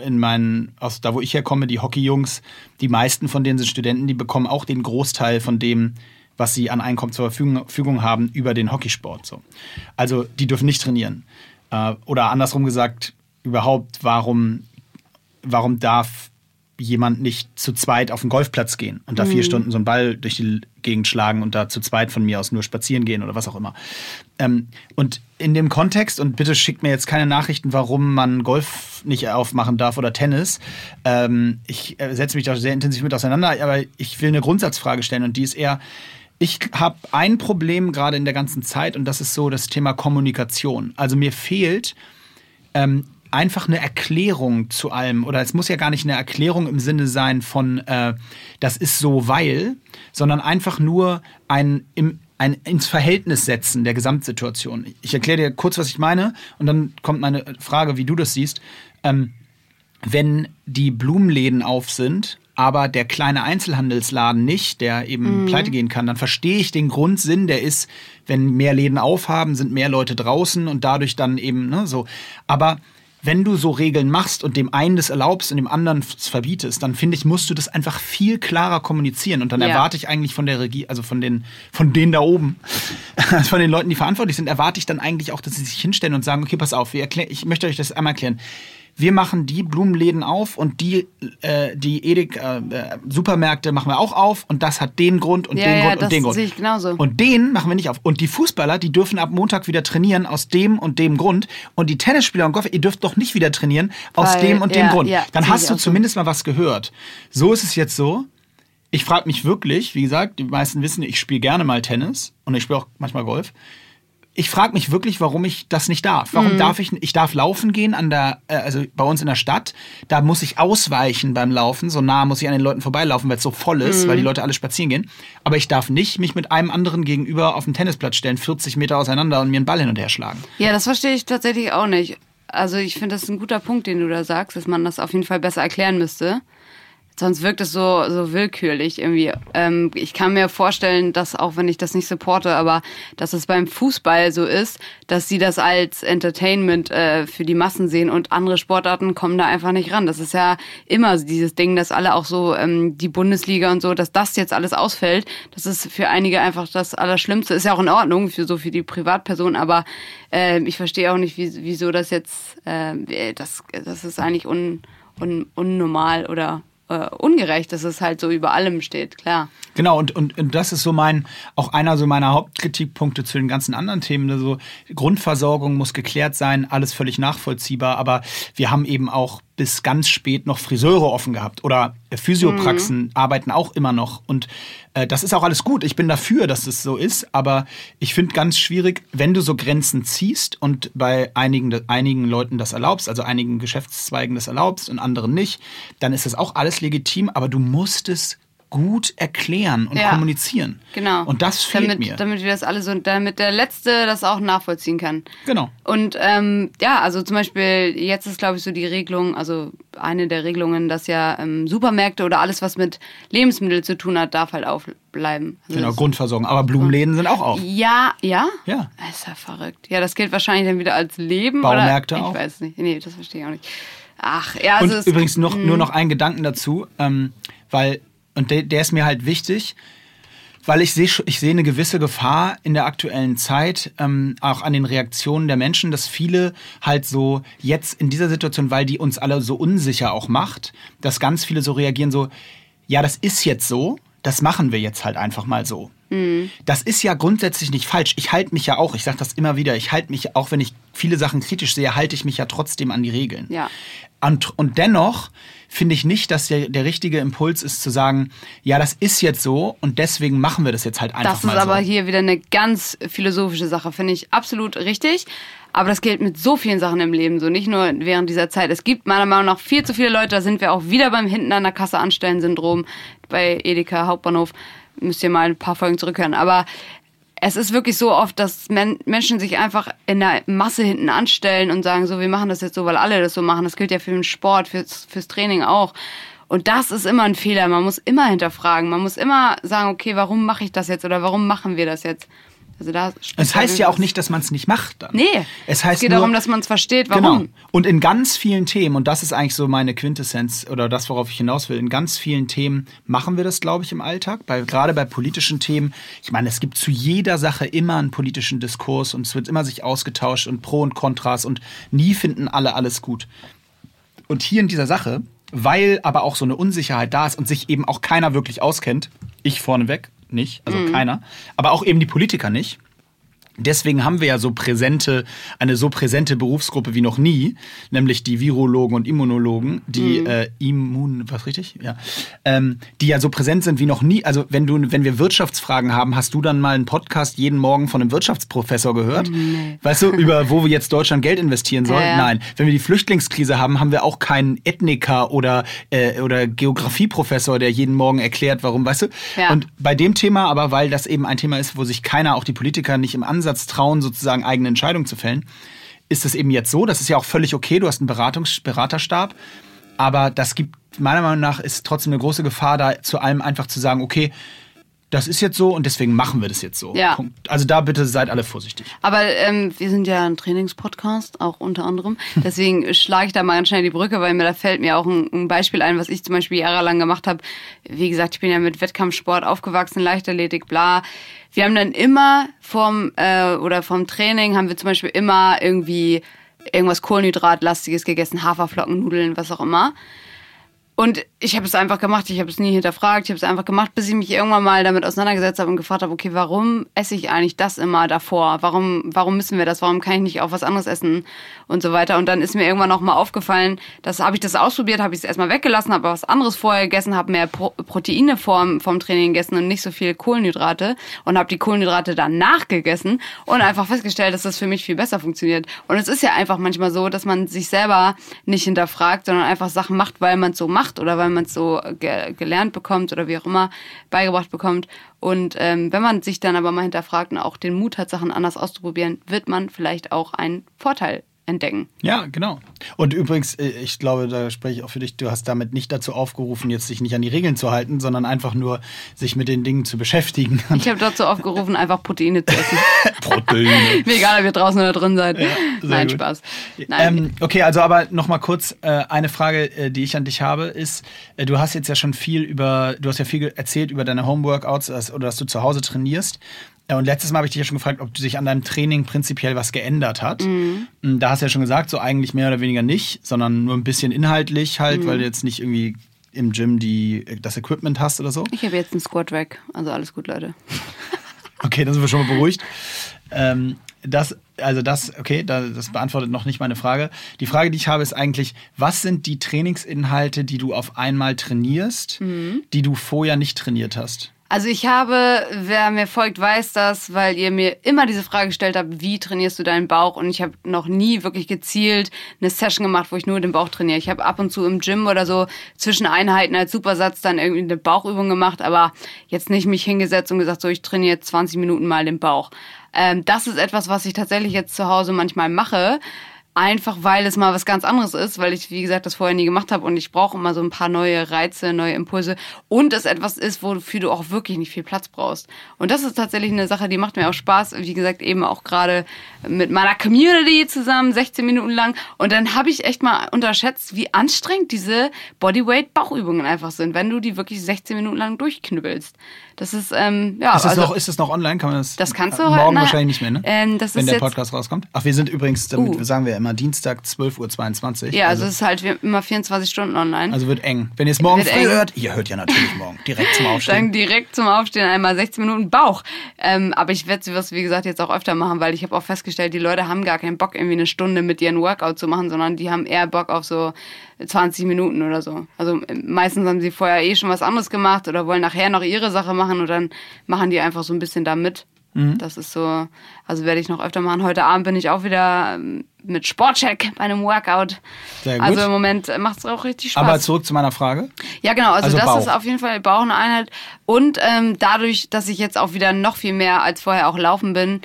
in meinen, aus da wo ich herkomme, die Hockeyjungs, die meisten von denen sind Studenten, die bekommen auch den Großteil von dem, was sie an Einkommen zur Verfügung, haben, über den Hockeysport. So. Also die dürfen nicht trainieren. Äh, oder andersrum gesagt, überhaupt, warum, warum darf jemand nicht zu zweit auf den Golfplatz gehen und da vier Stunden so einen Ball durch die Gegend schlagen und da zu zweit von mir aus nur spazieren gehen oder was auch immer. Ähm, und in dem Kontext, und bitte schickt mir jetzt keine Nachrichten, warum man Golf nicht aufmachen darf oder Tennis. Ähm, ich äh, setze mich da sehr intensiv mit auseinander, aber ich will eine Grundsatzfrage stellen und die ist eher, ich habe ein Problem gerade in der ganzen Zeit und das ist so das Thema Kommunikation. Also mir fehlt ähm, einfach eine Erklärung zu allem. Oder es muss ja gar nicht eine Erklärung im Sinne sein von, äh, das ist so, weil, sondern einfach nur ein, im, ein ins Verhältnis setzen der Gesamtsituation. Ich erkläre dir kurz, was ich meine, und dann kommt meine Frage, wie du das siehst. Ähm, wenn die Blumenläden auf sind, aber der kleine Einzelhandelsladen nicht, der eben pleite gehen kann, dann verstehe ich den Grundsinn, der ist, wenn mehr Läden aufhaben, sind mehr Leute draußen und dadurch dann eben ne, so. Aber wenn du so Regeln machst und dem einen das erlaubst und dem anderen es verbietest, dann finde ich, musst du das einfach viel klarer kommunizieren. Und dann Ja. erwarte ich eigentlich von der Regie, also von den, von denen da oben, von den Leuten, die verantwortlich sind, erwarte ich dann eigentlich auch, dass sie sich hinstellen und sagen, okay, pass auf, ich möchte euch das einmal erklären. Wir machen die Blumenläden auf und die, äh, die Edik äh, Supermärkte machen wir auch auf und das hat den Grund und Ja, den ja, Grund und das den Grund. sehe ich genauso. Und den machen wir nicht auf. Und die Fußballer, die dürfen ab Montag wieder trainieren aus dem und dem Grund. Und die Tennisspieler und Golfer, ihr dürft doch nicht wieder trainieren aus Weil- dem und dem ja, Grund. ja, Dann hast du auch so. zumindest mal was gehört. So ist es jetzt so. Ich frage mich wirklich, wie gesagt, die meisten wissen, ich spiele gerne mal Tennis und ich spiele auch manchmal Golf. Ich frage mich wirklich, warum ich das nicht darf. Warum Mhm. darf ich ich darf laufen gehen an der äh, also bei uns in der Stadt, da muss ich ausweichen beim Laufen, so nah muss ich an den Leuten vorbeilaufen, weil es so voll ist, Mhm. weil die Leute alle spazieren gehen, aber ich darf nicht mich mit einem anderen gegenüber auf den Tennisplatz stellen, 40 Meter auseinander und mir einen Ball hin und her schlagen. Ja, das verstehe ich tatsächlich auch nicht. Also ich finde, das ist ein guter Punkt, den du da sagst, dass man das auf jeden Fall besser erklären müsste. Sonst wirkt es so, so willkürlich irgendwie. Ähm, ich kann mir vorstellen, dass auch wenn ich das nicht supporte, aber dass es beim Fußball so ist, dass sie das als Entertainment äh, für die Massen sehen und andere Sportarten kommen da einfach nicht ran. Das ist ja immer dieses Ding, dass alle auch so ähm, die Bundesliga und so, dass das jetzt alles ausfällt. Das ist für einige einfach das Allerschlimmste. Ist ja auch in Ordnung für so für die Privatperson, aber ähm, ich verstehe auch nicht, wie, wieso das jetzt, äh, das, das ist eigentlich un, un, unnormal oder äh, ungerecht, dass es halt so über allem steht, klar. Genau, und, und, und das ist so mein, auch einer so meiner Hauptkritikpunkte zu den ganzen anderen Themen. Also Grundversorgung muss geklärt sein, alles völlig nachvollziehbar, aber wir haben eben auch bis ganz spät noch Friseure offen gehabt oder Physiopraxen mhm. arbeiten auch immer noch. Und äh, das ist auch alles gut. Ich bin dafür, dass es so ist, aber ich finde ganz schwierig, wenn du so Grenzen ziehst und bei einigen, einigen Leuten das erlaubst, also einigen Geschäftszweigen das erlaubst und anderen nicht, dann ist das auch alles legitim, aber du musst es gut erklären und ja, kommunizieren. Genau. Und das fehlt damit, mir. Damit wir das alle so, damit der Letzte das auch nachvollziehen kann. Genau. Und ähm, ja, also zum Beispiel, jetzt ist glaube ich so die Regelung, also eine der Regelungen, dass ja ähm, Supermärkte oder alles, was mit Lebensmitteln zu tun hat, darf halt aufbleiben. Also genau, Grundversorgung. Aber Blumenläden sind auch auf. Ja, ja? Ja. Das ist ja verrückt. Ja, das gilt wahrscheinlich dann wieder als Leben. Baumärkte oder? auch. Ich weiß nicht. Nee, das verstehe ich auch nicht. Ach, ja, also Und übrigens noch, nur noch ein Gedanken dazu, ähm, weil und der, der ist mir halt wichtig, weil ich sehe ich sehe eine gewisse Gefahr in der aktuellen Zeit, ähm, auch an den Reaktionen der Menschen, dass viele halt so jetzt in dieser Situation, weil die uns alle so unsicher auch macht, dass ganz viele so reagieren so, ja, das ist jetzt so, das machen wir jetzt halt einfach mal so. Mhm. Das ist ja grundsätzlich nicht falsch. Ich halte mich ja auch, ich sage das immer wieder, ich halte mich, auch wenn ich viele Sachen kritisch sehe, halte ich mich ja trotzdem an die Regeln. Ja. Und, und dennoch finde ich nicht, dass der, der richtige Impuls ist zu sagen, ja, das ist jetzt so und deswegen machen wir das jetzt halt einfach mal so. Das ist aber hier wieder eine ganz philosophische Sache, finde ich absolut richtig. Aber das gilt mit so vielen Sachen im Leben, so nicht nur während dieser Zeit. Es gibt meiner Meinung nach viel zu viele Leute, da sind wir auch wieder beim hinten an der Kasse anstellen Syndrom bei Edeka Hauptbahnhof. Müsst ihr mal ein paar Folgen zurückhören. Aber es ist wirklich so oft, dass Men Menschen sich einfach in der Masse hinten anstellen und sagen, so, wir machen das jetzt so, weil alle das so machen. Das gilt ja für den Sport, fürs, fürs Training auch. Und das ist immer ein Fehler. Man muss immer hinterfragen. Man muss immer sagen, okay, warum mache ich das jetzt oder warum machen wir das jetzt? Also da es heißt ja auch nicht, dass man es nicht macht. Dann. Nee. Es, heißt es geht nur, darum, dass man es versteht, warum. Genau. Und in ganz vielen Themen, und das ist eigentlich so meine Quintessenz oder das, worauf ich hinaus will, in ganz vielen Themen machen wir das, glaube ich, im Alltag. Bei, gerade bei politischen Themen. Ich meine, es gibt zu jeder Sache immer einen politischen Diskurs und es wird immer sich ausgetauscht und Pro und Kontras und nie finden alle alles gut. Und hier in dieser Sache, weil aber auch so eine Unsicherheit da ist und sich eben auch keiner wirklich auskennt, ich vorneweg, nicht, also mhm. keiner, aber auch eben die Politiker nicht. Deswegen haben wir ja so präsente, eine so präsente Berufsgruppe wie noch nie, nämlich die Virologen und Immunologen, die mhm. äh, Immun, was richtig? Ja. Ähm, die ja so präsent sind wie noch nie. Also wenn du, wenn wir Wirtschaftsfragen haben, hast du dann mal einen Podcast jeden Morgen von einem Wirtschaftsprofessor gehört? Mhm. Weißt du, über wo wir jetzt Deutschland Geld investieren soll? Ja, ja. Nein. Wenn wir die Flüchtlingskrise haben, haben wir auch keinen Ethniker oder, äh, oder Geografieprofessor, der jeden Morgen erklärt, warum, weißt du? Ja. Und bei dem Thema, aber weil das eben ein Thema ist, wo sich keiner, auch die Politiker, nicht im Ansatz Ansatz trauen, sozusagen eigene Entscheidungen zu fällen, ist es eben jetzt so. Das ist ja auch völlig okay. Du hast einen Beratungs Beraterstab. Aber das gibt, meiner Meinung nach, ist trotzdem eine große Gefahr, da zu allem einfach zu sagen, okay, das ist jetzt so und deswegen machen wir das jetzt so. Ja. Punkt. Also da bitte seid alle vorsichtig. Aber ähm, wir sind ja ein Trainingspodcast, auch unter anderem. Deswegen schlage ich da mal ganz schnell die Brücke, weil mir da fällt mir auch ein, ein Beispiel ein, was ich zum Beispiel jahrelang gemacht habe. Wie gesagt, ich bin ja mit Wettkampfsport aufgewachsen, Leichtathletik, bla. Wir haben dann immer vom äh, oder vom Training haben wir zum Beispiel immer irgendwie irgendwas Kohlenhydratlastiges gegessen, Haferflocken, Nudeln, was auch immer. Und ich habe es einfach gemacht, ich habe es nie hinterfragt, ich habe es einfach gemacht, bis ich mich irgendwann mal damit auseinandergesetzt habe und gefragt habe, okay, warum esse ich eigentlich das immer davor? Warum, warum müssen wir das? Warum kann ich nicht auch was anderes essen und so weiter? Und dann ist mir irgendwann noch mal aufgefallen, dass habe ich das ausprobiert, habe ich es erstmal weggelassen, habe was anderes vorher gegessen, habe mehr Pro Proteine vorm, vom Training gegessen und nicht so viel Kohlenhydrate und habe die Kohlenhydrate danach gegessen und einfach festgestellt, dass das für mich viel besser funktioniert. Und es ist ja einfach manchmal so, dass man sich selber nicht hinterfragt, sondern einfach Sachen macht, weil man es so macht macht oder weil man es so ge gelernt bekommt oder wie auch immer beigebracht bekommt. Und ähm, wenn man sich dann aber mal hinterfragt und auch den Mut hat, Sachen anders auszuprobieren, wird man vielleicht auch einen Vorteil entdecken. Ja, genau. Und übrigens, äh, ich glaube, da spreche ich auch für dich, du hast damit nicht dazu aufgerufen, jetzt sich nicht an die Regeln zu halten, sondern einfach nur sich mit den Dingen zu beschäftigen. Ich habe dazu aufgerufen, einfach Proteine zu essen. Proteine. Mir egal, ob ihr draußen oder drin seid. Ja, Nein, gut. Spaß. Nein. Ähm, okay, also aber nochmal kurz äh, eine Frage, äh, die ich an dich habe, ist, äh, du hast jetzt ja schon viel über, du hast ja viel erzählt über deine Homeworkouts oder dass du zu Hause trainierst. Und letztes Mal habe ich dich ja schon gefragt, ob sich an deinem Training prinzipiell was geändert hat. Mhm. Da hast du ja schon gesagt, so eigentlich mehr oder weniger nicht, sondern nur ein bisschen inhaltlich halt, mhm. weil du jetzt nicht irgendwie im Gym die, das Equipment hast oder so. Ich habe jetzt einen Squat Rack, also alles gut, Leute. Okay, dann sind wir schon mal beruhigt. Ähm, das, also das, okay, das beantwortet noch nicht meine Frage. Die Frage, die ich habe, ist eigentlich, was sind die Trainingsinhalte, die du auf einmal trainierst, mhm. die du vorher nicht trainiert hast? Also ich habe, wer mir folgt, weiß das, weil ihr mir immer diese Frage gestellt habt, wie trainierst du deinen Bauch? Und ich habe noch nie wirklich gezielt eine Session gemacht, wo ich nur den Bauch trainiere. Ich habe ab und zu im Gym oder so zwischen Einheiten als Supersatz dann irgendwie eine Bauchübung gemacht, aber jetzt nicht mich hingesetzt und gesagt, so ich trainiere 20 Minuten mal den Bauch. Ähm, das ist etwas, was ich tatsächlich jetzt zu Hause manchmal mache Einfach weil es mal was ganz anderes ist, weil ich, wie gesagt, das vorher nie gemacht habe und ich brauche immer so ein paar neue Reize, neue Impulse und es etwas ist, wofür du auch wirklich nicht viel Platz brauchst. Und das ist tatsächlich eine Sache, die macht mir auch Spaß. Wie gesagt, eben auch gerade mit meiner Community zusammen, 16 Minuten lang. Und dann habe ich echt mal unterschätzt, wie anstrengend diese Bodyweight-Bauchübungen einfach sind, wenn du die wirklich 16 Minuten lang durchknüppelst. Das ist, ähm, ja. Ist das, also, noch, ist das noch online? Kann man das? Das kannst du Morgen halt, wahrscheinlich nicht mehr, ne? Ähm, das wenn ist der Podcast rauskommt. Ach, wir sind übrigens, damit uh. sagen wir immer Dienstag 12.22 Uhr. Ja, also, also es ist halt immer 24 Stunden online. Also wird eng. Wenn ihr es morgen früh hört, ihr hört ja natürlich morgen. Direkt zum Aufstehen. Dann direkt zum Aufstehen einmal 16 Minuten Bauch. Ähm, aber ich werde es, wie gesagt, jetzt auch öfter machen, weil ich habe auch festgestellt, die Leute haben gar keinen Bock, irgendwie eine Stunde mit ihren Workout zu machen, sondern die haben eher Bock auf so 20 Minuten oder so. Also meistens haben sie vorher eh schon was anderes gemacht oder wollen nachher noch ihre Sache machen und dann machen die einfach so ein bisschen da mit. Mhm. Das ist so, also werde ich noch öfter machen. Heute Abend bin ich auch wieder ähm, mit Sportcheck bei einem Workout. Sehr gut. Also im Moment macht es auch richtig Spaß. Aber zurück zu meiner Frage. Ja, genau. Also, also das Bauch. ist auf jeden Fall Bauch eine Einheit. Und ähm, dadurch, dass ich jetzt auch wieder noch viel mehr als vorher auch laufen bin,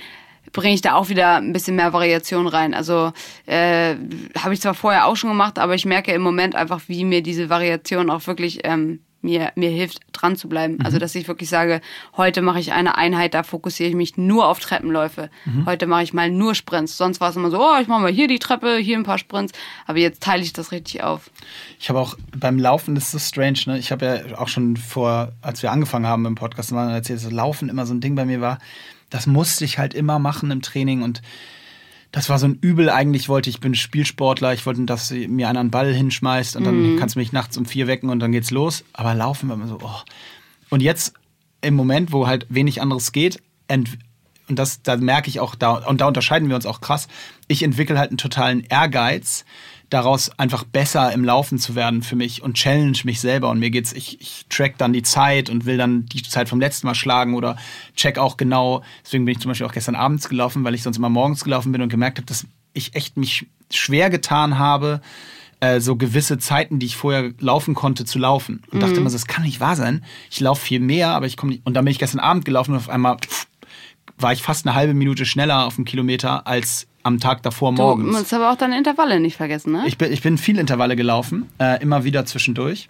bringe ich da auch wieder ein bisschen mehr Variation rein. Also äh, habe ich zwar vorher auch schon gemacht, aber ich merke im Moment einfach, wie mir diese Variation auch wirklich ähm, mir, mir hilft, dran zu bleiben. Mhm. Also, dass ich wirklich sage, heute mache ich eine Einheit, da fokussiere ich mich nur auf Treppenläufe. Mhm. Heute mache ich mal nur Sprints. Sonst war es immer so, oh, ich mache mal hier die Treppe, hier ein paar Sprints. Aber jetzt teile ich das richtig auf. Ich habe auch beim Laufen, das ist so strange, ne? Ich habe ja auch schon vor, als wir angefangen haben im Podcast, mal erzählt, dass Laufen immer so ein Ding bei mir war das musste ich halt immer machen im Training und das war so ein Übel. Eigentlich wollte ich, bin Spielsportler, ich wollte, dass mir einer einen Ball hinschmeißt und dann mhm. kannst du mich nachts um vier wecken und dann geht's los. Aber laufen war immer so, oh. Und jetzt im Moment, wo halt wenig anderes geht, und das, da merke ich auch, da, und da unterscheiden wir uns auch krass, ich entwickle halt einen totalen Ehrgeiz, daraus einfach besser im Laufen zu werden für mich und challenge mich selber. Und mir geht's, ich, ich track dann die Zeit und will dann die Zeit vom letzten Mal schlagen oder check auch genau. Deswegen bin ich zum Beispiel auch gestern abends gelaufen, weil ich sonst immer morgens gelaufen bin und gemerkt habe, dass ich echt mich schwer getan habe, äh, so gewisse Zeiten, die ich vorher laufen konnte, zu laufen. Und mhm. dachte immer, das kann nicht wahr sein. Ich laufe viel mehr, aber ich komme nicht. Und dann bin ich gestern Abend gelaufen und auf einmal pff, war ich fast eine halbe Minute schneller auf dem Kilometer als am Tag davor morgens. Du musst aber auch deine Intervalle nicht vergessen, ne? Ich bin, ich bin viel Intervalle gelaufen, äh, immer wieder zwischendurch.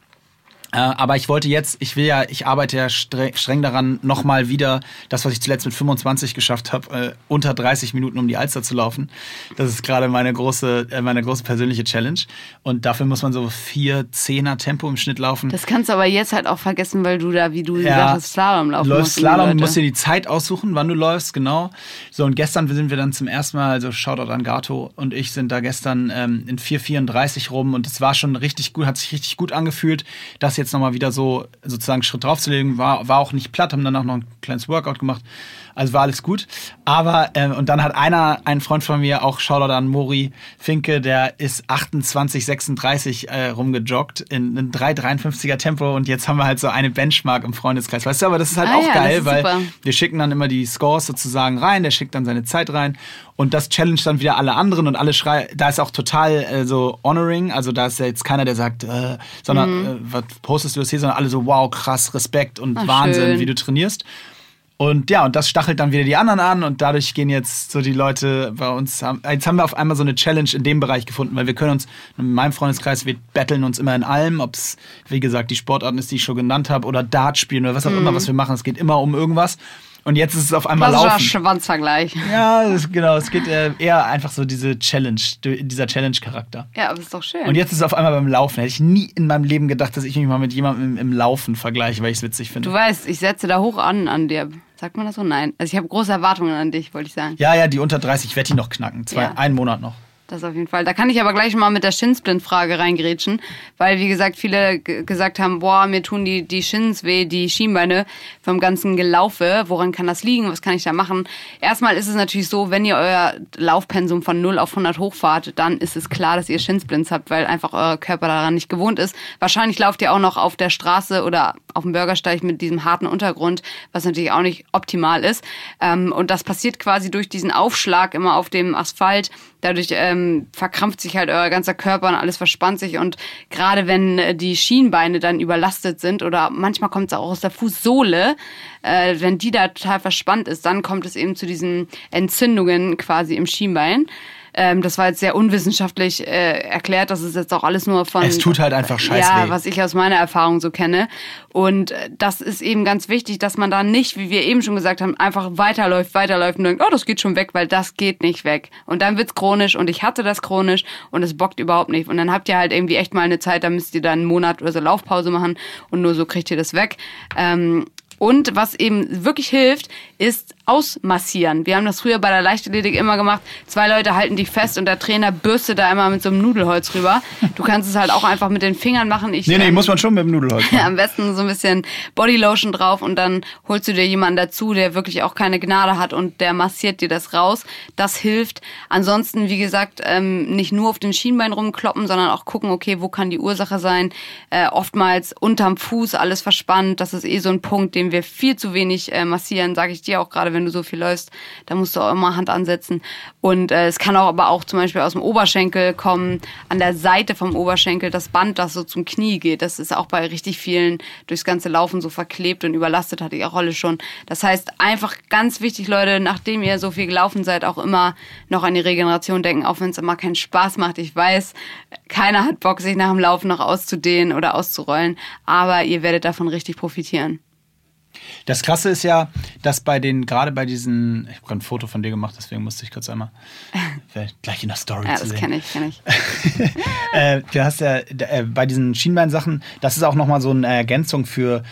Äh, aber ich wollte jetzt, ich will ja, ich arbeite ja streng, streng daran, nochmal wieder das, was ich zuletzt mit 25 geschafft habe, äh, unter 30 Minuten um die Alster zu laufen. Das ist gerade meine große, äh, meine große persönliche Challenge. Und dafür muss man so vier Zehner Tempo im Schnitt laufen. Das kannst du aber jetzt halt auch vergessen, weil du da, wie du ja, gesagt hast, Slalom laufen läufst musst. Slalom, musst dir die Zeit aussuchen, wann du läufst, genau. So, und gestern sind wir dann zum ersten Mal, also Shoutout an Gato und ich sind da gestern ähm, in 4,34 rum und es war schon richtig gut, hat sich richtig gut angefühlt, dass jetzt nochmal wieder so sozusagen Schritt draufzulegen. War, war auch nicht platt, haben danach noch ein kleines Workout gemacht. Also war alles gut. Aber, äh, und dann hat einer, ein Freund von mir, auch Shoutout an Mori Finke, der ist 28, 36 äh, rumgejoggt in einem 3,53er Tempo und jetzt haben wir halt so eine Benchmark im Freundeskreis. Weißt du, aber das ist halt ah, auch ja, geil, weil super. wir schicken dann immer die Scores sozusagen rein, der schickt dann seine Zeit rein und das challenge dann wieder alle anderen und alle schreien, da ist auch total äh, so honoring, also da ist ja jetzt keiner, der sagt, äh, sondern mhm. äh, was postest du das hier, sondern alle so, wow, krass, Respekt und Ach, Wahnsinn, schön. wie du trainierst. Und ja, und das stachelt dann wieder die anderen an und dadurch gehen jetzt so die Leute bei uns. Jetzt haben wir auf einmal so eine Challenge in dem Bereich gefunden, weil wir können uns, in meinem Freundeskreis, wir betteln uns immer in allem, ob es, wie gesagt, die Sportarten ist, die ich schon genannt habe, oder Dart spielen oder was auch mhm. immer, was wir machen. Es geht immer um irgendwas. Und jetzt ist es auf einmal Klassischer Laufen. Schwanzvergleich. Ja, das, genau. Es geht äh, eher einfach so diese Challenge, dieser Challenge-Charakter. Ja, aber ist doch schön. Und jetzt ist es auf einmal beim Laufen. Hätte ich nie in meinem Leben gedacht, dass ich mich mal mit jemandem im, im Laufen vergleiche, weil ich es witzig finde. Du weißt, ich setze da hoch an an dir. Sagt man das so? Nein. Also ich habe große Erwartungen an dich, wollte ich sagen. Ja, ja, die unter 30, ich werde die noch knacken. Zwei, ja. Einen Monat noch. Das auf jeden Fall. Da kann ich aber gleich mal mit der Shinsplint-Frage reingrätschen, weil, wie gesagt, viele gesagt haben, boah, mir tun die, die Shins weh, die Schienbeine vom ganzen Gelaufe. Woran kann das liegen? Was kann ich da machen? Erstmal ist es natürlich so, wenn ihr euer Laufpensum von 0 auf 100 hochfahrt, dann ist es klar, dass ihr Shinsplints habt, weil einfach euer Körper daran nicht gewohnt ist. Wahrscheinlich lauft ihr auch noch auf der Straße oder auf dem Bürgersteig mit diesem harten Untergrund, was natürlich auch nicht optimal ist. Ähm, und das passiert quasi durch diesen Aufschlag immer auf dem Asphalt. Dadurch ähm, verkrampft sich halt euer ganzer Körper und alles verspannt sich. Und gerade wenn äh, die Schienbeine dann überlastet sind oder manchmal kommt es auch aus der Fußsohle, äh, wenn die da total verspannt ist, dann kommt es eben zu diesen Entzündungen quasi im Schienbein. Ähm, das war jetzt sehr unwissenschaftlich äh, erklärt. Das ist jetzt auch alles nur von. Es tut halt einfach scheiße. Ja, was ich aus meiner Erfahrung so kenne. Und äh, das ist eben ganz wichtig, dass man da nicht, wie wir eben schon gesagt haben, einfach weiterläuft, weiterläuft und denkt, oh, das geht schon weg, weil das geht nicht weg. Und dann wird's chronisch und ich hatte das chronisch und es bockt überhaupt nicht. Und dann habt ihr halt irgendwie echt mal eine Zeit, da müsst ihr dann einen Monat oder so Laufpause machen und nur so kriegt ihr das weg. Ähm, und was eben wirklich hilft, ist ausmassieren. Wir haben das früher bei der Leichtathletik immer gemacht. Zwei Leute halten dich fest und der Trainer bürstet da immer mit so einem Nudelholz rüber. Du kannst es halt auch einfach mit den Fingern machen. Ich, nee, nee, ähm, muss man schon mit dem Nudelholz machen. Am besten so ein bisschen Bodylotion drauf und dann holst du dir jemanden dazu, der wirklich auch keine Gnade hat und der massiert dir das raus. Das hilft. Ansonsten, wie gesagt, ähm, nicht nur auf den Schienbein rumkloppen, sondern auch gucken, okay, wo kann die Ursache sein. Äh, oftmals unterm Fuß alles verspannt. Das ist eh so ein Punkt, den wir viel zu wenig äh, massieren, sage ich dir auch gerade, wenn du so viel läufst, da musst du auch immer Hand ansetzen. Und äh, es kann auch aber auch zum Beispiel aus dem Oberschenkel kommen, an der Seite vom Oberschenkel das Band, das so zum Knie geht. Das ist auch bei richtig vielen durchs ganze Laufen so verklebt und überlastet, hatte ich auch alle schon. Das heißt, einfach ganz wichtig, Leute, nachdem ihr so viel gelaufen seid, auch immer noch an die Regeneration denken, auch wenn es immer keinen Spaß macht. Ich weiß, keiner hat Bock, sich nach dem Laufen noch auszudehnen oder auszurollen, aber ihr werdet davon richtig profitieren. Das Krasse ist ja, dass bei den, gerade bei diesen, ich habe gerade ein Foto von dir gemacht, deswegen musste ich kurz einmal gleich in der Story ja, zu das kenne ich, kenne ich. äh, du hast ja äh, bei diesen Schienbeinsachen, das ist auch nochmal so eine Ergänzung für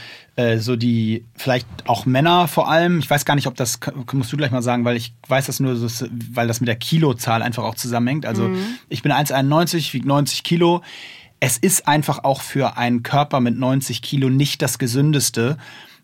äh, so die, vielleicht auch Männer vor allem. Ich weiß gar nicht, ob das, musst du gleich mal sagen, weil ich weiß das nur, so, weil das mit der Kilozahl einfach auch zusammenhängt. Also mhm. ich bin 1,91, wiege 90 Kilo. Es ist einfach auch für einen Körper mit 90 Kilo nicht das gesündeste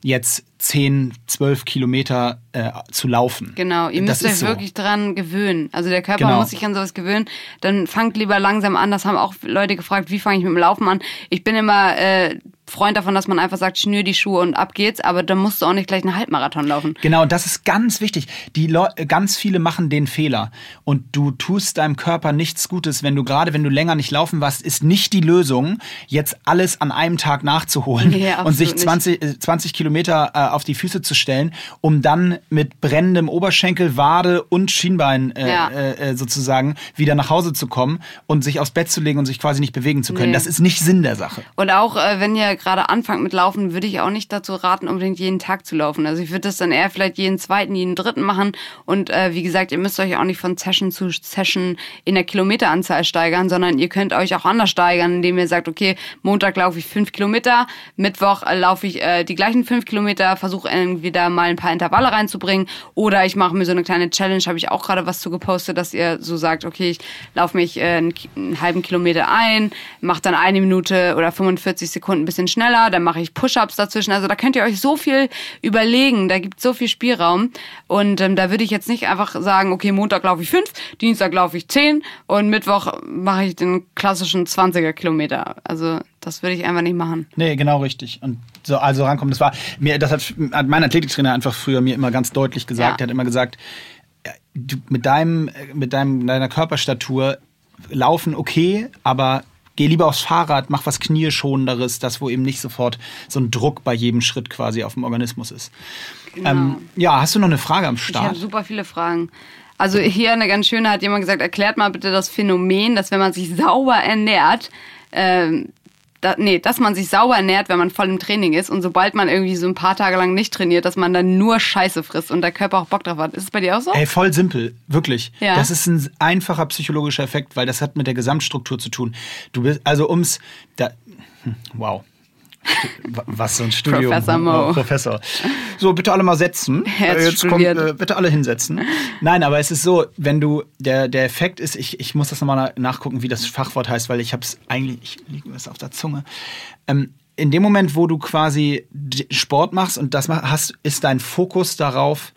jetzt 10, 12 Kilometer äh, zu laufen. Genau, ihr müsst euch so. wirklich dran gewöhnen. Also der Körper genau. muss sich an sowas gewöhnen. Dann fangt lieber langsam an. Das haben auch Leute gefragt, wie fange ich mit dem Laufen an? Ich bin immer äh, Freund davon, dass man einfach sagt, schnür die Schuhe und ab geht's, aber dann musst du auch nicht gleich einen Halbmarathon laufen. Genau, das ist ganz wichtig. Die Le ganz viele machen den Fehler und du tust deinem Körper nichts Gutes, wenn du gerade, wenn du länger nicht laufen warst, ist nicht die Lösung, jetzt alles an einem Tag nachzuholen nee, und sich 20, 20 äh, Kilometer äh, auf die Füße zu stellen, um dann mit brennendem Oberschenkel, Wade und Schienbein äh, ja. äh, äh sozusagen wieder nach Hause zu kommen und sich aufs Bett zu legen und sich quasi nicht bewegen zu können. Nee. Das ist nicht Sinn der Sache. Und auch äh, wenn ihr gerade anfangt mit Laufen, würde ich auch nicht dazu raten, unbedingt jeden Tag zu laufen. Also ich würde das dann eher vielleicht jeden zweiten, jeden dritten machen. Und äh, wie gesagt, ihr müsst euch auch nicht von Session zu Session in der Kilometeranzahl steigern, sondern ihr könnt euch auch anders steigern, indem ihr sagt, okay, Montag laufe ich fünf Kilometer, Mittwoch äh, laufe ich die gleichen fünf Kilometer, versuche irgendwie da mal ein paar Intervalle reinzubringen. Oder ich mache mir so eine kleine Challenge, habe ich auch gerade was zu gepostet, dass ihr so sagt, okay, ich laufe mich äh, einen, einen halben Kilometer ein, mache dann eine Minute oder 45 Sekunden ein bisschen schneller dann mache ich Push-ups dazwischen. Also da könnt ihr euch so viel überlegen, da gibt es so viel Spielraum. Und ähm, da würde ich jetzt nicht einfach sagen, okay, Montag laufe ich fünf, Dienstag laufe ich zehn und Mittwoch mache ich den klassischen 20er Kilometer. Also das würde ich einfach nicht machen. Nee, genau richtig. Und so also rankommen, das war mir, das hat, hat mein Athletiktrainer einfach früher mir immer ganz deutlich gesagt. Ja. Er hat immer gesagt, du, mit deinem, mit deinem, deiner Körperstatur laufen okay, aber geh lieber aufs Fahrrad, mach was Knieschonenderes, das, wo eben nicht sofort so ein Druck bei jedem Schritt quasi auf dem Organismus ist. Genau. Ähm, ja, hast du noch eine Frage am Start? Ich habe super viele Fragen. Also hier eine ganz schöne hat jemand gesagt, erklärt mal bitte das Phänomen, dass wenn man sich sauber ernährt, ähm, da, nee, dass man sich sauber ernährt, wenn man voll im Training ist und sobald man irgendwie so ein paar Tage lang nicht trainiert, dass man dann nur Scheiße frisst und der Körper auch Bock drauf hat. Ist es bei dir auch so? Ey, voll simpel, wirklich. Ja. Das ist ein einfacher psychologischer Effekt, weil das hat mit der Gesamtstruktur zu tun. Du bist, also ums, da, hm, wow. Was so ein Studium. Professor Mo. Oh, Professor. So, bitte alle mal setzen. Er hat Äh, Jetzt kommt, äh, bitte alle hinsetzen. Nein, aber es ist so, wenn du, der, der Effekt ist, ich, ich muss das nochmal na- nachgucken, wie das Fachwort heißt, weil ich habe es eigentlich, ich liege mir das auf der Zunge. Ähm, in dem Moment, wo du quasi Sport machst und das hast, ist dein Fokus darauf,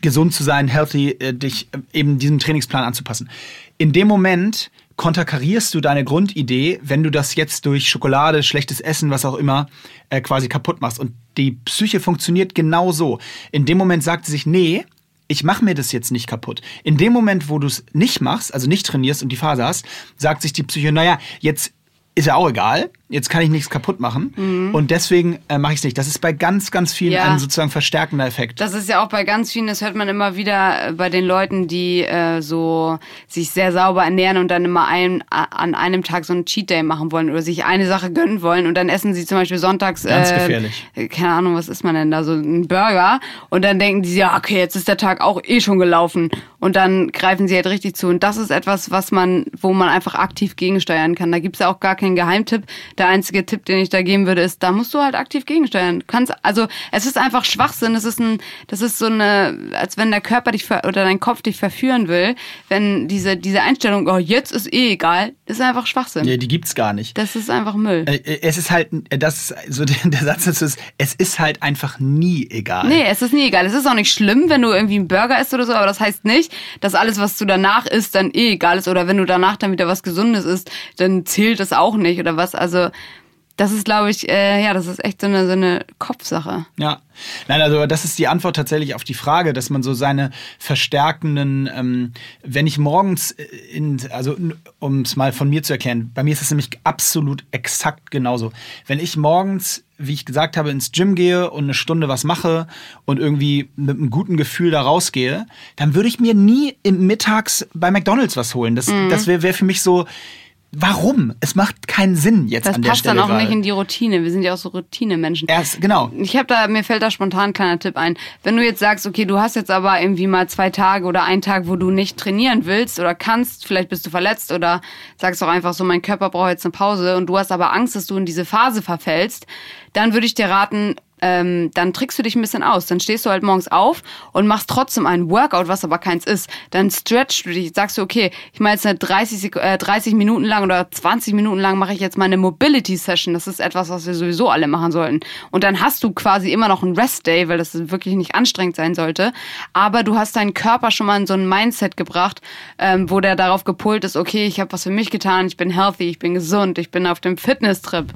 gesund zu sein, healthy, äh, dich äh, eben diesem Trainingsplan anzupassen. In dem Moment konterkarierst du deine Grundidee, wenn du das jetzt durch Schokolade, schlechtes Essen, was auch immer, äh, quasi kaputt machst. Und die Psyche funktioniert genau so. In dem Moment sagt sie sich, nee, ich mache mir das jetzt nicht kaputt. In dem Moment, wo du es nicht machst, also nicht trainierst und die Phase hast, sagt sich die Psyche, naja, jetzt ist ja auch egal, jetzt kann ich nichts kaputt machen und deswegen äh, mache ich es nicht. Das ist bei ganz, ganz vielen Ja. ein sozusagen verstärkender Effekt. Das ist ja auch bei ganz vielen, das hört man immer wieder äh, bei den Leuten, die äh, so sich sehr sauber ernähren und dann immer ein, an einem Tag so einen Cheat Day machen wollen oder sich eine Sache gönnen wollen und dann essen sie zum Beispiel sonntags Ganz äh, gefährlich. äh, keine Ahnung, was ist man denn da so ein Burger und dann denken die ja okay, jetzt ist der Tag auch eh schon gelaufen und dann greifen sie halt richtig zu und das ist etwas, was man, wo man einfach aktiv gegensteuern kann. Da gibt's ja auch gar keinen Geheimtipp. Der einzige Tipp, den ich da geben würde, ist, da musst du halt aktiv gegensteuern. Du kannst, also es ist einfach Schwachsinn. Es ist ein, das ist so eine, als wenn der Körper dich ver oder dein Kopf dich verführen will, wenn diese diese Einstellung, oh jetzt ist eh egal, ist einfach Schwachsinn. Nee, die gibt's gar nicht. Das ist einfach Müll. Äh, äh, Es ist halt, äh, das ist so der, der Satz dazu ist, es ist halt einfach nie egal. Nee, es ist nie egal. Es ist auch nicht schlimm, wenn du irgendwie einen Burger isst oder so, aber das heißt nicht, dass alles, was du danach isst, dann eh egal ist. Oder wenn du danach dann wieder was Gesundes isst, dann zählt das auch nicht oder was. Also, das ist, glaube ich, äh, ja, das ist echt so eine, so eine Kopfsache. Ja. Nein, also das ist die Antwort tatsächlich auf die Frage, dass man so seine verstärkenden, ähm, wenn ich morgens äh, in, also um es mal von mir zu erklären, bei mir ist es nämlich absolut exakt genauso. Wenn ich morgens, wie ich gesagt habe, ins Gym gehe und eine Stunde was mache und irgendwie mit einem guten Gefühl da rausgehe, dann würde ich mir nie im Mittags bei McDonalds was holen. Das, Mhm. das wäre wär für mich so, warum? Es macht keinen Sinn jetzt Das an der passt Stelle dann auch nicht in die Routine. Wir sind ja auch so Routinemenschen. Erst, genau. Ich habe da, mir fällt da spontan ein kleiner Tipp ein. Wenn du jetzt sagst, okay, du hast jetzt aber irgendwie mal zwei Tage oder einen Tag, wo du nicht trainieren willst oder kannst, vielleicht bist du verletzt oder sagst auch einfach so, mein Körper braucht jetzt eine Pause und du hast aber Angst, dass du in diese Phase verfällst, dann würde ich dir raten, ähm, dann trickst du dich ein bisschen aus. Dann stehst du halt morgens auf und machst trotzdem ein Workout, was aber keins ist. Dann stretchst du dich, sagst du, okay, ich mache jetzt eine 30, Sek äh, 30 Minuten lang oder 20 Minuten lang mache ich jetzt meine Mobility Session. Das ist etwas, was wir sowieso alle machen sollten. Und dann hast du quasi immer noch einen Rest Day, weil das wirklich nicht anstrengend sein sollte. Aber du hast deinen Körper schon mal in so ein Mindset gebracht, ähm, wo der darauf gepolt ist, okay, ich habe was für mich getan, ich bin healthy, ich bin gesund, ich bin auf dem Fitness-Trip.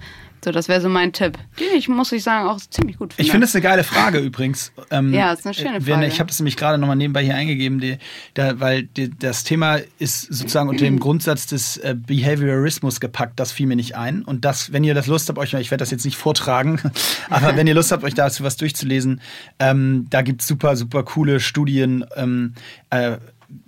So, das wäre so mein Tipp. Den ich, muss ich sagen, auch ziemlich gut finde. Ich finde es eine geile Frage übrigens. Ähm, Ja, ist eine schöne Frage. Ich habe das nämlich gerade nochmal nebenbei hier eingegeben, die, da, weil die, das Thema ist sozusagen unter dem Grundsatz des äh, Behaviorismus gepackt. Das fiel mir nicht ein. Und das, wenn ihr das Lust habt, euch, ich werde das jetzt nicht vortragen, aber wenn ihr Lust habt, euch dazu was durchzulesen, ähm, da gibt's super, super coole Studien. Ähm, äh,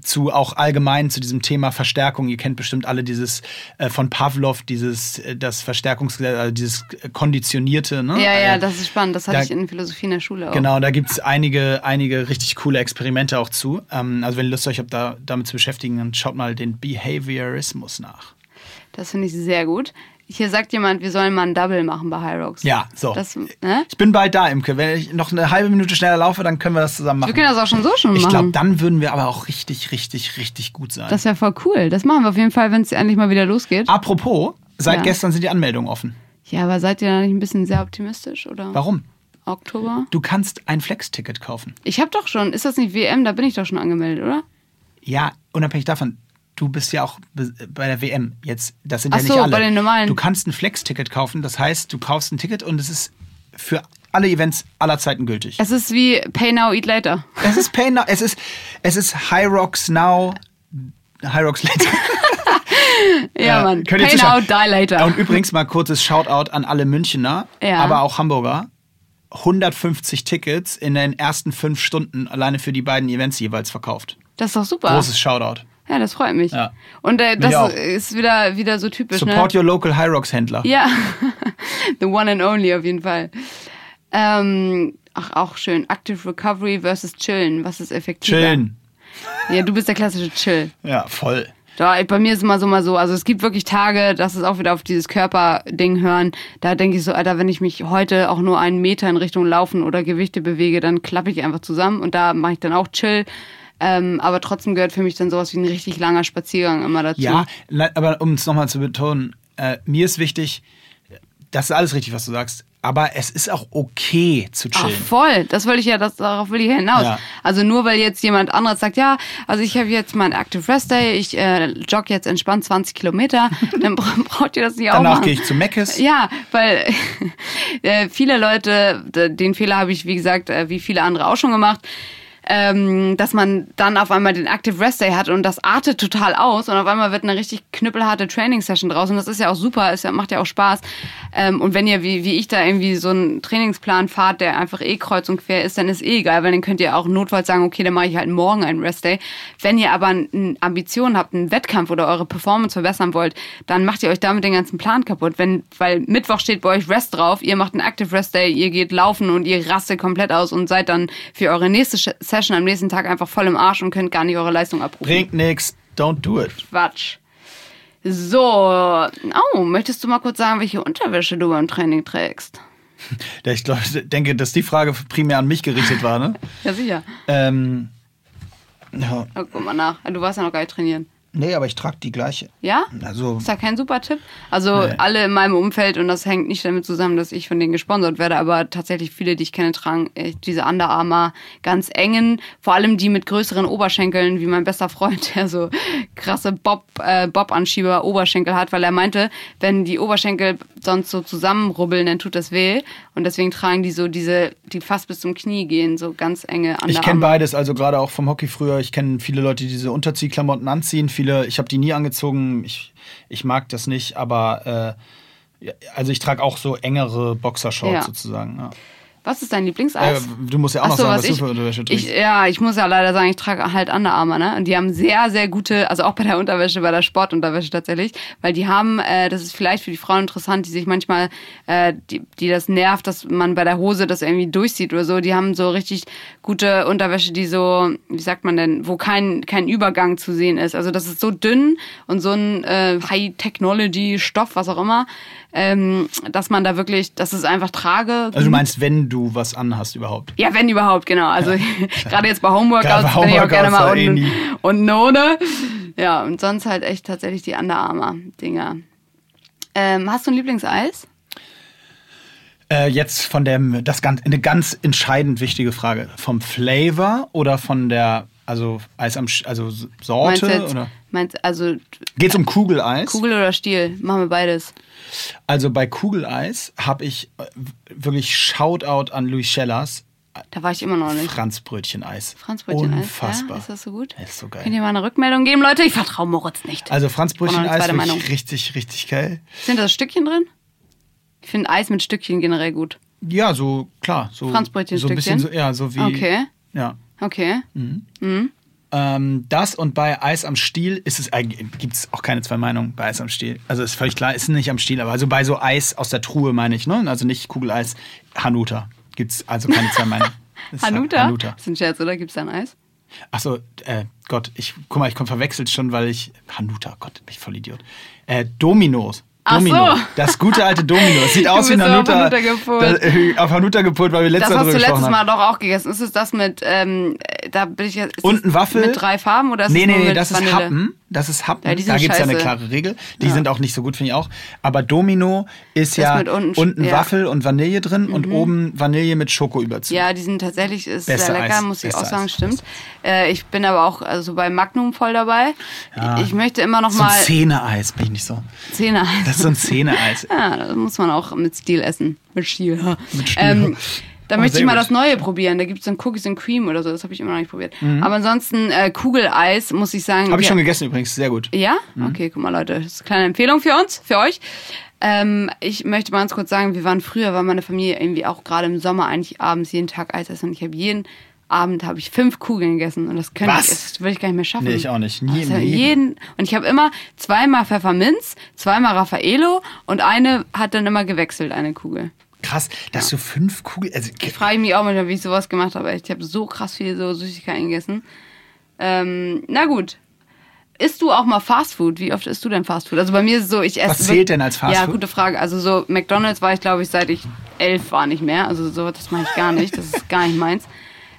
zu auch allgemein zu diesem Thema Verstärkung. Ihr kennt bestimmt alle dieses äh, von Pavlov, dieses äh, das Verstärkungsgesetz, also dieses äh, konditionierte. Ne? ja, ja, Äh, das ist spannend. Das hatte da- ich in Philosophie in der Schule auch. Genau, da gibt's einige, einige richtig coole Experimente auch zu. Ähm, also wenn ihr Lust euch habt, da damit zu beschäftigen, dann schaut mal den Behaviorismus nach. Das finde ich sehr gut. Hier sagt jemand, wir sollen mal ein Double machen bei High Rocks. Ja, so. Das, ne? Ich bin bald da, Imke. Wenn ich noch eine halbe Minute schneller laufe, dann können wir das zusammen Wir machen. können das auch schon so schon Ich machen. glaube, dann würden wir aber auch richtig, richtig, richtig gut sein. das wäre voll cool. Das machen wir auf jeden Fall, wenn es endlich mal wieder losgeht. Apropos, seit Ja. gestern sind die Anmeldungen offen. Ja, aber seid ihr da nicht ein bisschen sehr optimistisch, oder? Warum? Oktober? Du kannst ein Flex-Ticket kaufen. Ich habe doch schon. Ist das nicht WM? Da bin ich doch schon angemeldet, oder? Ja, unabhängig davon, du bist ja auch be- bei der WM jetzt. Das sind Ach ja nicht so, alle. bei den normalen. Du kannst ein Flex-Ticket kaufen. Das heißt, du kaufst ein Ticket und es ist für alle Events aller Zeiten gültig. Es ist wie Pay Now, Eat Later. Es ist Pay Now, es ist, es ist High Rocks Now, High Rocks Later. Ja, Ja, Mann. könnt Pay. Now, Die Later. Und übrigens mal kurzes Shoutout an alle Münchner, Ja. aber auch Hamburger. 150 Tickets in den ersten fünf Stunden alleine für die beiden Events jeweils verkauft. Das ist doch super. Großes Shoutout. Ja, das freut mich. Ja. Und äh, das ist wieder, wieder so typisch, Support ne? your local High Rocks Händler. Ja, the one and only auf jeden Fall. Ähm, ach, auch schön. Active Recovery versus Chillen. Was ist effektiver? Chillen. Ja, du bist der klassische Chill. Ja, voll. Da, bei mir ist es immer so, mal so. Also es gibt wirklich Tage, das ist auch wieder auf dieses Körperding hören. Da denke ich so, Alter, wenn ich mich heute auch nur einen Meter in Richtung Laufen oder Gewichte bewege, dann klappe ich einfach zusammen und da mache ich dann auch Chill. Ähm, aber trotzdem gehört für mich dann sowas wie ein richtig langer Spaziergang immer dazu. Ja, aber um es nochmal zu betonen, äh, mir ist wichtig, das ist alles richtig, was du sagst, aber es ist auch okay zu Ach, chillen. voll. Das wollte ich ja, das, darauf will ich ja hinaus. Ja. Also nur weil jetzt jemand anderes sagt, ja, also ich habe jetzt meinen Active Rest Day, ich äh, jogge jetzt entspannt 20 Kilometer, dann bra braucht ihr das nicht auch Danach gehe ich zu Meckes. Ja, weil äh, viele Leute, den Fehler habe ich, wie gesagt, äh, wie viele andere auch schon gemacht, ähm, dass man dann auf einmal den Active Rest Day hat und das artet total aus und auf einmal wird eine richtig knüppelharte Training Session draus und das ist ja auch super, es macht ja auch Spaß. Ähm, und wenn ihr wie, wie ich da irgendwie so einen Trainingsplan fahrt, der einfach eh kreuz und quer ist, dann ist eh egal, weil dann könnt ihr auch notfalls sagen, okay, dann mache ich halt morgen einen Rest Day. Wenn ihr aber eine Ambition habt, einen Wettkampf oder eure Performance verbessern wollt, dann macht ihr euch damit den ganzen Plan kaputt. Wenn, weil Mittwoch steht bei euch Rest drauf, ihr macht einen Active Rest Day, ihr geht laufen und ihr rastet komplett aus und seid dann für eure nächste Sch- Session am nächsten Tag einfach voll im Arsch und könnt gar nicht eure Leistung abrufen. Bringt nix, don't do it. Quatsch. So, oh, möchtest du mal kurz sagen, welche Unterwäsche du beim Training trägst? Ich glaub, denke, dass die Frage primär an mich gerichtet war, ne? Ja, sicher. ähm, ja. Oh, guck mal nach. Du warst ja noch gar nicht trainieren. Nee, aber ich trage die gleiche. Ja? Also, Ist da kein super Tipp? Also Nee. alle in meinem Umfeld, und das hängt nicht damit zusammen, dass ich von denen gesponsert werde, aber tatsächlich viele, die ich kenne, tragen echt diese Under Armour ganz engen, vor allem die mit größeren Oberschenkeln, wie mein bester Freund, der so krasse Bob, äh, Bob-Anschieber Oberschenkel hat, weil er meinte, wenn die Oberschenkel sonst so zusammenrubbeln, dann tut das weh. Und deswegen tragen die so diese, die fast bis zum Knie gehen, so ganz enge Under ich kenne beides, also gerade auch vom Hockey früher. Ich kenne viele Leute, die diese Unterziehklamotten anziehen. Viele, ich habe die nie angezogen. Ich, ich mag das nicht, aber äh, also ich trage auch so engere Boxershorts Ja. sozusagen. Ja. Was ist dein Lieblingseis? Äh, du musst ja auch Ach noch sagen, was was, ich, du für Unterwäsche ich, trägst. ja, ich muss ja leider sagen, ich trage halt Under Armour, ne? Und die haben sehr, sehr gute, also auch bei der Unterwäsche, bei der Sportunterwäsche tatsächlich, weil die haben, äh, das ist vielleicht für die Frauen interessant, die sich manchmal, äh, die, die das nervt, dass man bei der Hose das irgendwie durchsieht oder so. Die haben so richtig gute Unterwäsche, die so, wie sagt man denn, wo kein, kein Übergang zu sehen ist. Also das ist so dünn und so ein äh, High-Technology-Stoff, was auch immer, ähm, dass man da wirklich, das ist einfach trage. Also du meinst, wenn du was anhast überhaupt. Ja, wenn überhaupt, genau. Also gerade jetzt bei Homeworkouts bei bin ich auch gerne mal eh unten und ohne. Ja, und sonst halt echt tatsächlich die Under Armour Dinger. Ähm, hast du ein Lieblingseis? Äh, jetzt von dem, das ganz, eine ganz entscheidend wichtige Frage. Vom Flavor oder von der, also Eis am, also Sorte oder? Meinst, also Geht's um Kugeleis? Kugel oder Stiel? Machen wir beides. Also bei Kugeleis habe ich äh, wirklich Shoutout an Louis Schellers Da war ich immer noch nicht. Franzbrötchen-Eis. Franzbrötchen-Eis. Unfassbar. Ja, ist das so gut? Das ist so geil. Könnt ihr mal eine Rückmeldung geben, Leute? Ich vertraue Moritz nicht. Also Franzbrötchen-Eis wirklich Meinung. richtig, richtig geil. Sind da Stückchen drin? Ich finde Eis mit Stückchen generell gut. Ja, so klar. So, Franzbrötchen-Stückchen? So ein bisschen so, ja, so wie. Okay. Ja. Okay. Ähm, das und bei Eis am Stiel ist es gibt es auch keine zwei Meinungen bei Eis am Stiel. Also ist völlig klar, ist nicht am Stiel, aber also bei so Eis aus der Truhe meine ich, ne? Also nicht Kugeleis, Hanuta. Gibt's also keine zwei Meinungen. Hanuta? Hanuta. Das ist ein Scherz, oder? Gibt es da ein Eis? Achso, äh, Gott, ich guck mal, ich komm verwechselt schon, weil ich Hanuta, Gott, bin ich voll Idiot. Äh, Dominos. Domino. so. Das gute alte Domino. Das sieht aus wie so auf Hanuta. Hanuta gepolt. Das, äh, auf Hanuta gepolt, weil wir letztes Das Mal hast drüber du letztes Mal doch auch gegessen. Ist es das mit, ähm, äh, da bin ich jetzt. ist Und das ein Waffel. Mit drei Farben oder ist Nee, es nee, nee, das ist Vanille? Happen. Das ist Happen. Ja, da gibt es ja eine klare Regel. Die Ja. sind auch nicht so gut, finde ich auch. Aber Domino ist Das ja unten- unten ja. Mhm. Waffel und Vanille drin und oben Vanille mit Schoko überzogen. Ja, die sind tatsächlich ist Beste sehr lecker, Eis, muss ich beste auch sagen, Eis, stimmt. Äh, ich bin aber auch also bei Magnum voll dabei. Ich möchte immer noch so mal Zähne-Eis, bin ich nicht so. Zähne. Ist so ein Zähne-Eis. Ja, das muss man auch mit Stil essen. Mit Stil. Mit Stil. Ähm, da Oh, möchte ich mal gut. das Neue probieren. Da gibt es dann Cookies and Cream oder so. Das habe ich immer noch nicht probiert. Mhm. Aber ansonsten äh, Kugeleis, muss ich sagen. Habe ich schon gegessen übrigens, sehr gut. Ja? Mhm. Okay, guck mal, Leute. Das ist eine kleine Empfehlung für uns, für euch. Ähm, ich möchte mal ganz kurz sagen, wir waren früher, war meine Familie irgendwie auch gerade im Sommer eigentlich abends jeden Tag Eis essen. Und ich habe jeden Abend habe ich fünf Kugeln gegessen und das könnte Was? ich, das würde ich gar nicht mehr schaffen. Nee, ich auch nicht. Nie Also jeden und ich habe immer zweimal Pfefferminz, zweimal Raffaello und eine hat dann immer gewechselt, eine Kugel. Krass, dass du fünf Kugeln. Also, Ich frage mich auch manchmal, wie ich sowas gemacht habe. Ich habe so krass viel so Süßigkeiten gegessen. Ähm, na gut. isst du auch mal Fastfood? Wie oft isst du denn Fastfood? Also bei mir ist es so, ich esse. Was zählt denn als Ja, Fastfood? gute Frage. Also so McDonalds war ich, glaube ich, seit ich elf war nicht mehr. Also so, das mache ich gar nicht. Das ist gar nicht meins.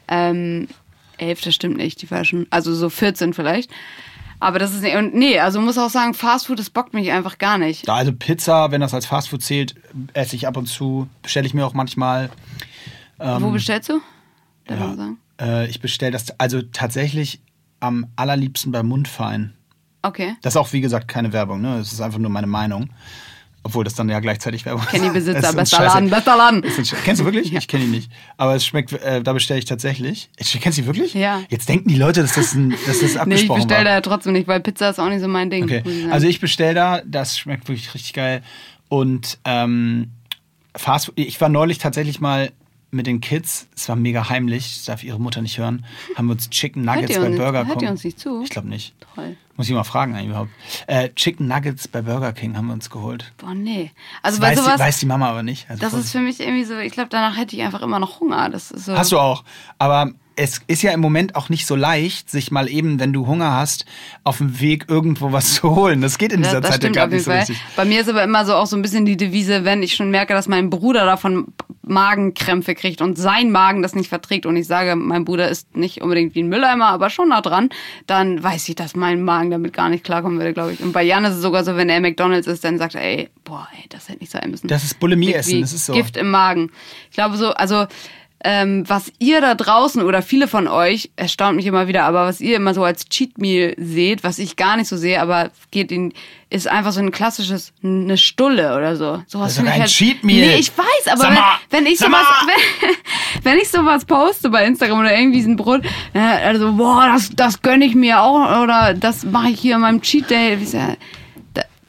Ähm, elf, das stimmt nicht. Die war schon, also so 14 vielleicht. Aber das ist nicht, und nee, also muss auch sagen, Fastfood, das bockt mich einfach gar nicht. Ja, also Pizza, wenn das als Fastfood zählt, esse ich ab und zu. Bestelle ich mir auch manchmal. Wo bestellst du? Darf man sagen? Äh, ich bestelle das also tatsächlich am allerliebsten bei Mundfein. Okay. Das ist auch, wie gesagt, keine Werbung, ne? Das ist einfach nur meine Meinung. Obwohl das dann ja gleichzeitig Werbung ist. Kenny Es Besitzer, ist uns bester scheiße- Laden, bester Laden. Kennst du wirklich? Ich kenne ihn nicht. Aber es schmeckt, äh, da bestelle ich tatsächlich. Ich- Kennst du ihn wirklich? Ja. Jetzt denken die Leute, dass das, ein, dass das Nee, ich abgesprochen bestelle da ja trotzdem nicht, weil Pizza ist auch nicht so mein Ding. Okay. ich. Also ich bestelle da, das schmeckt wirklich richtig geil. Und ähm, Fast ich war neulich tatsächlich mal mit den Kids, es war mega heimlich, das darf ihre Mutter nicht hören, haben wir uns Chicken Nuggets bei Burger hört King. ihr uns nicht zu? Ich glaube nicht. Toll. Muss ich mal fragen eigentlich überhaupt. Äh, Chicken Nuggets bei Burger King haben wir uns geholt. Boah, nee. Also Das bei weiß, sowas, die, weiß die Mama aber nicht. Also das ist für mich irgendwie so, ich glaube, danach hätte ich einfach immer noch Hunger. Das ist so. Hast du auch. Aber es ist ja im Moment auch nicht so leicht, sich mal eben, wenn du Hunger hast, auf dem Weg irgendwo was zu holen. Das geht in dieser das Zeit ja gar nicht so richtig. Bei mir ist aber immer so auch so ein bisschen die Devise, wenn ich schon merke, dass mein Bruder davon Magenkrämpfe kriegt und sein Magen das nicht verträgt und ich sage, mein Bruder ist nicht unbedingt wie ein Mülleimer, aber schon nah dran, dann weiß ich, dass mein Magen damit gar nicht klarkommen würde, glaube ich. Und bei Jan ist es sogar so, wenn er McDonalds ist, dann sagt er, ey, boah, ey, das hätte nicht sein müssen. Das ist Bulimie Wie essen, das ist so. Gift im Magen. Ich glaube so, also ähm, was ihr da draußen oder viele von euch, erstaunt mich immer wieder, aber was ihr immer so als Cheat Meal seht, was ich gar nicht so sehe, aber geht in, ist einfach so ein klassisches, eine Stulle oder so. Sowas ist doch ich kein halt, Cheat Meal. Nee, ich weiß, aber wenn, wenn ich sowas, wenn, wenn ich sowas poste bei Instagram oder irgendwie ein Brot, äh, also boah, das, das gönne ich mir auch oder das mache ich hier an meinem Cheat Day. Sag,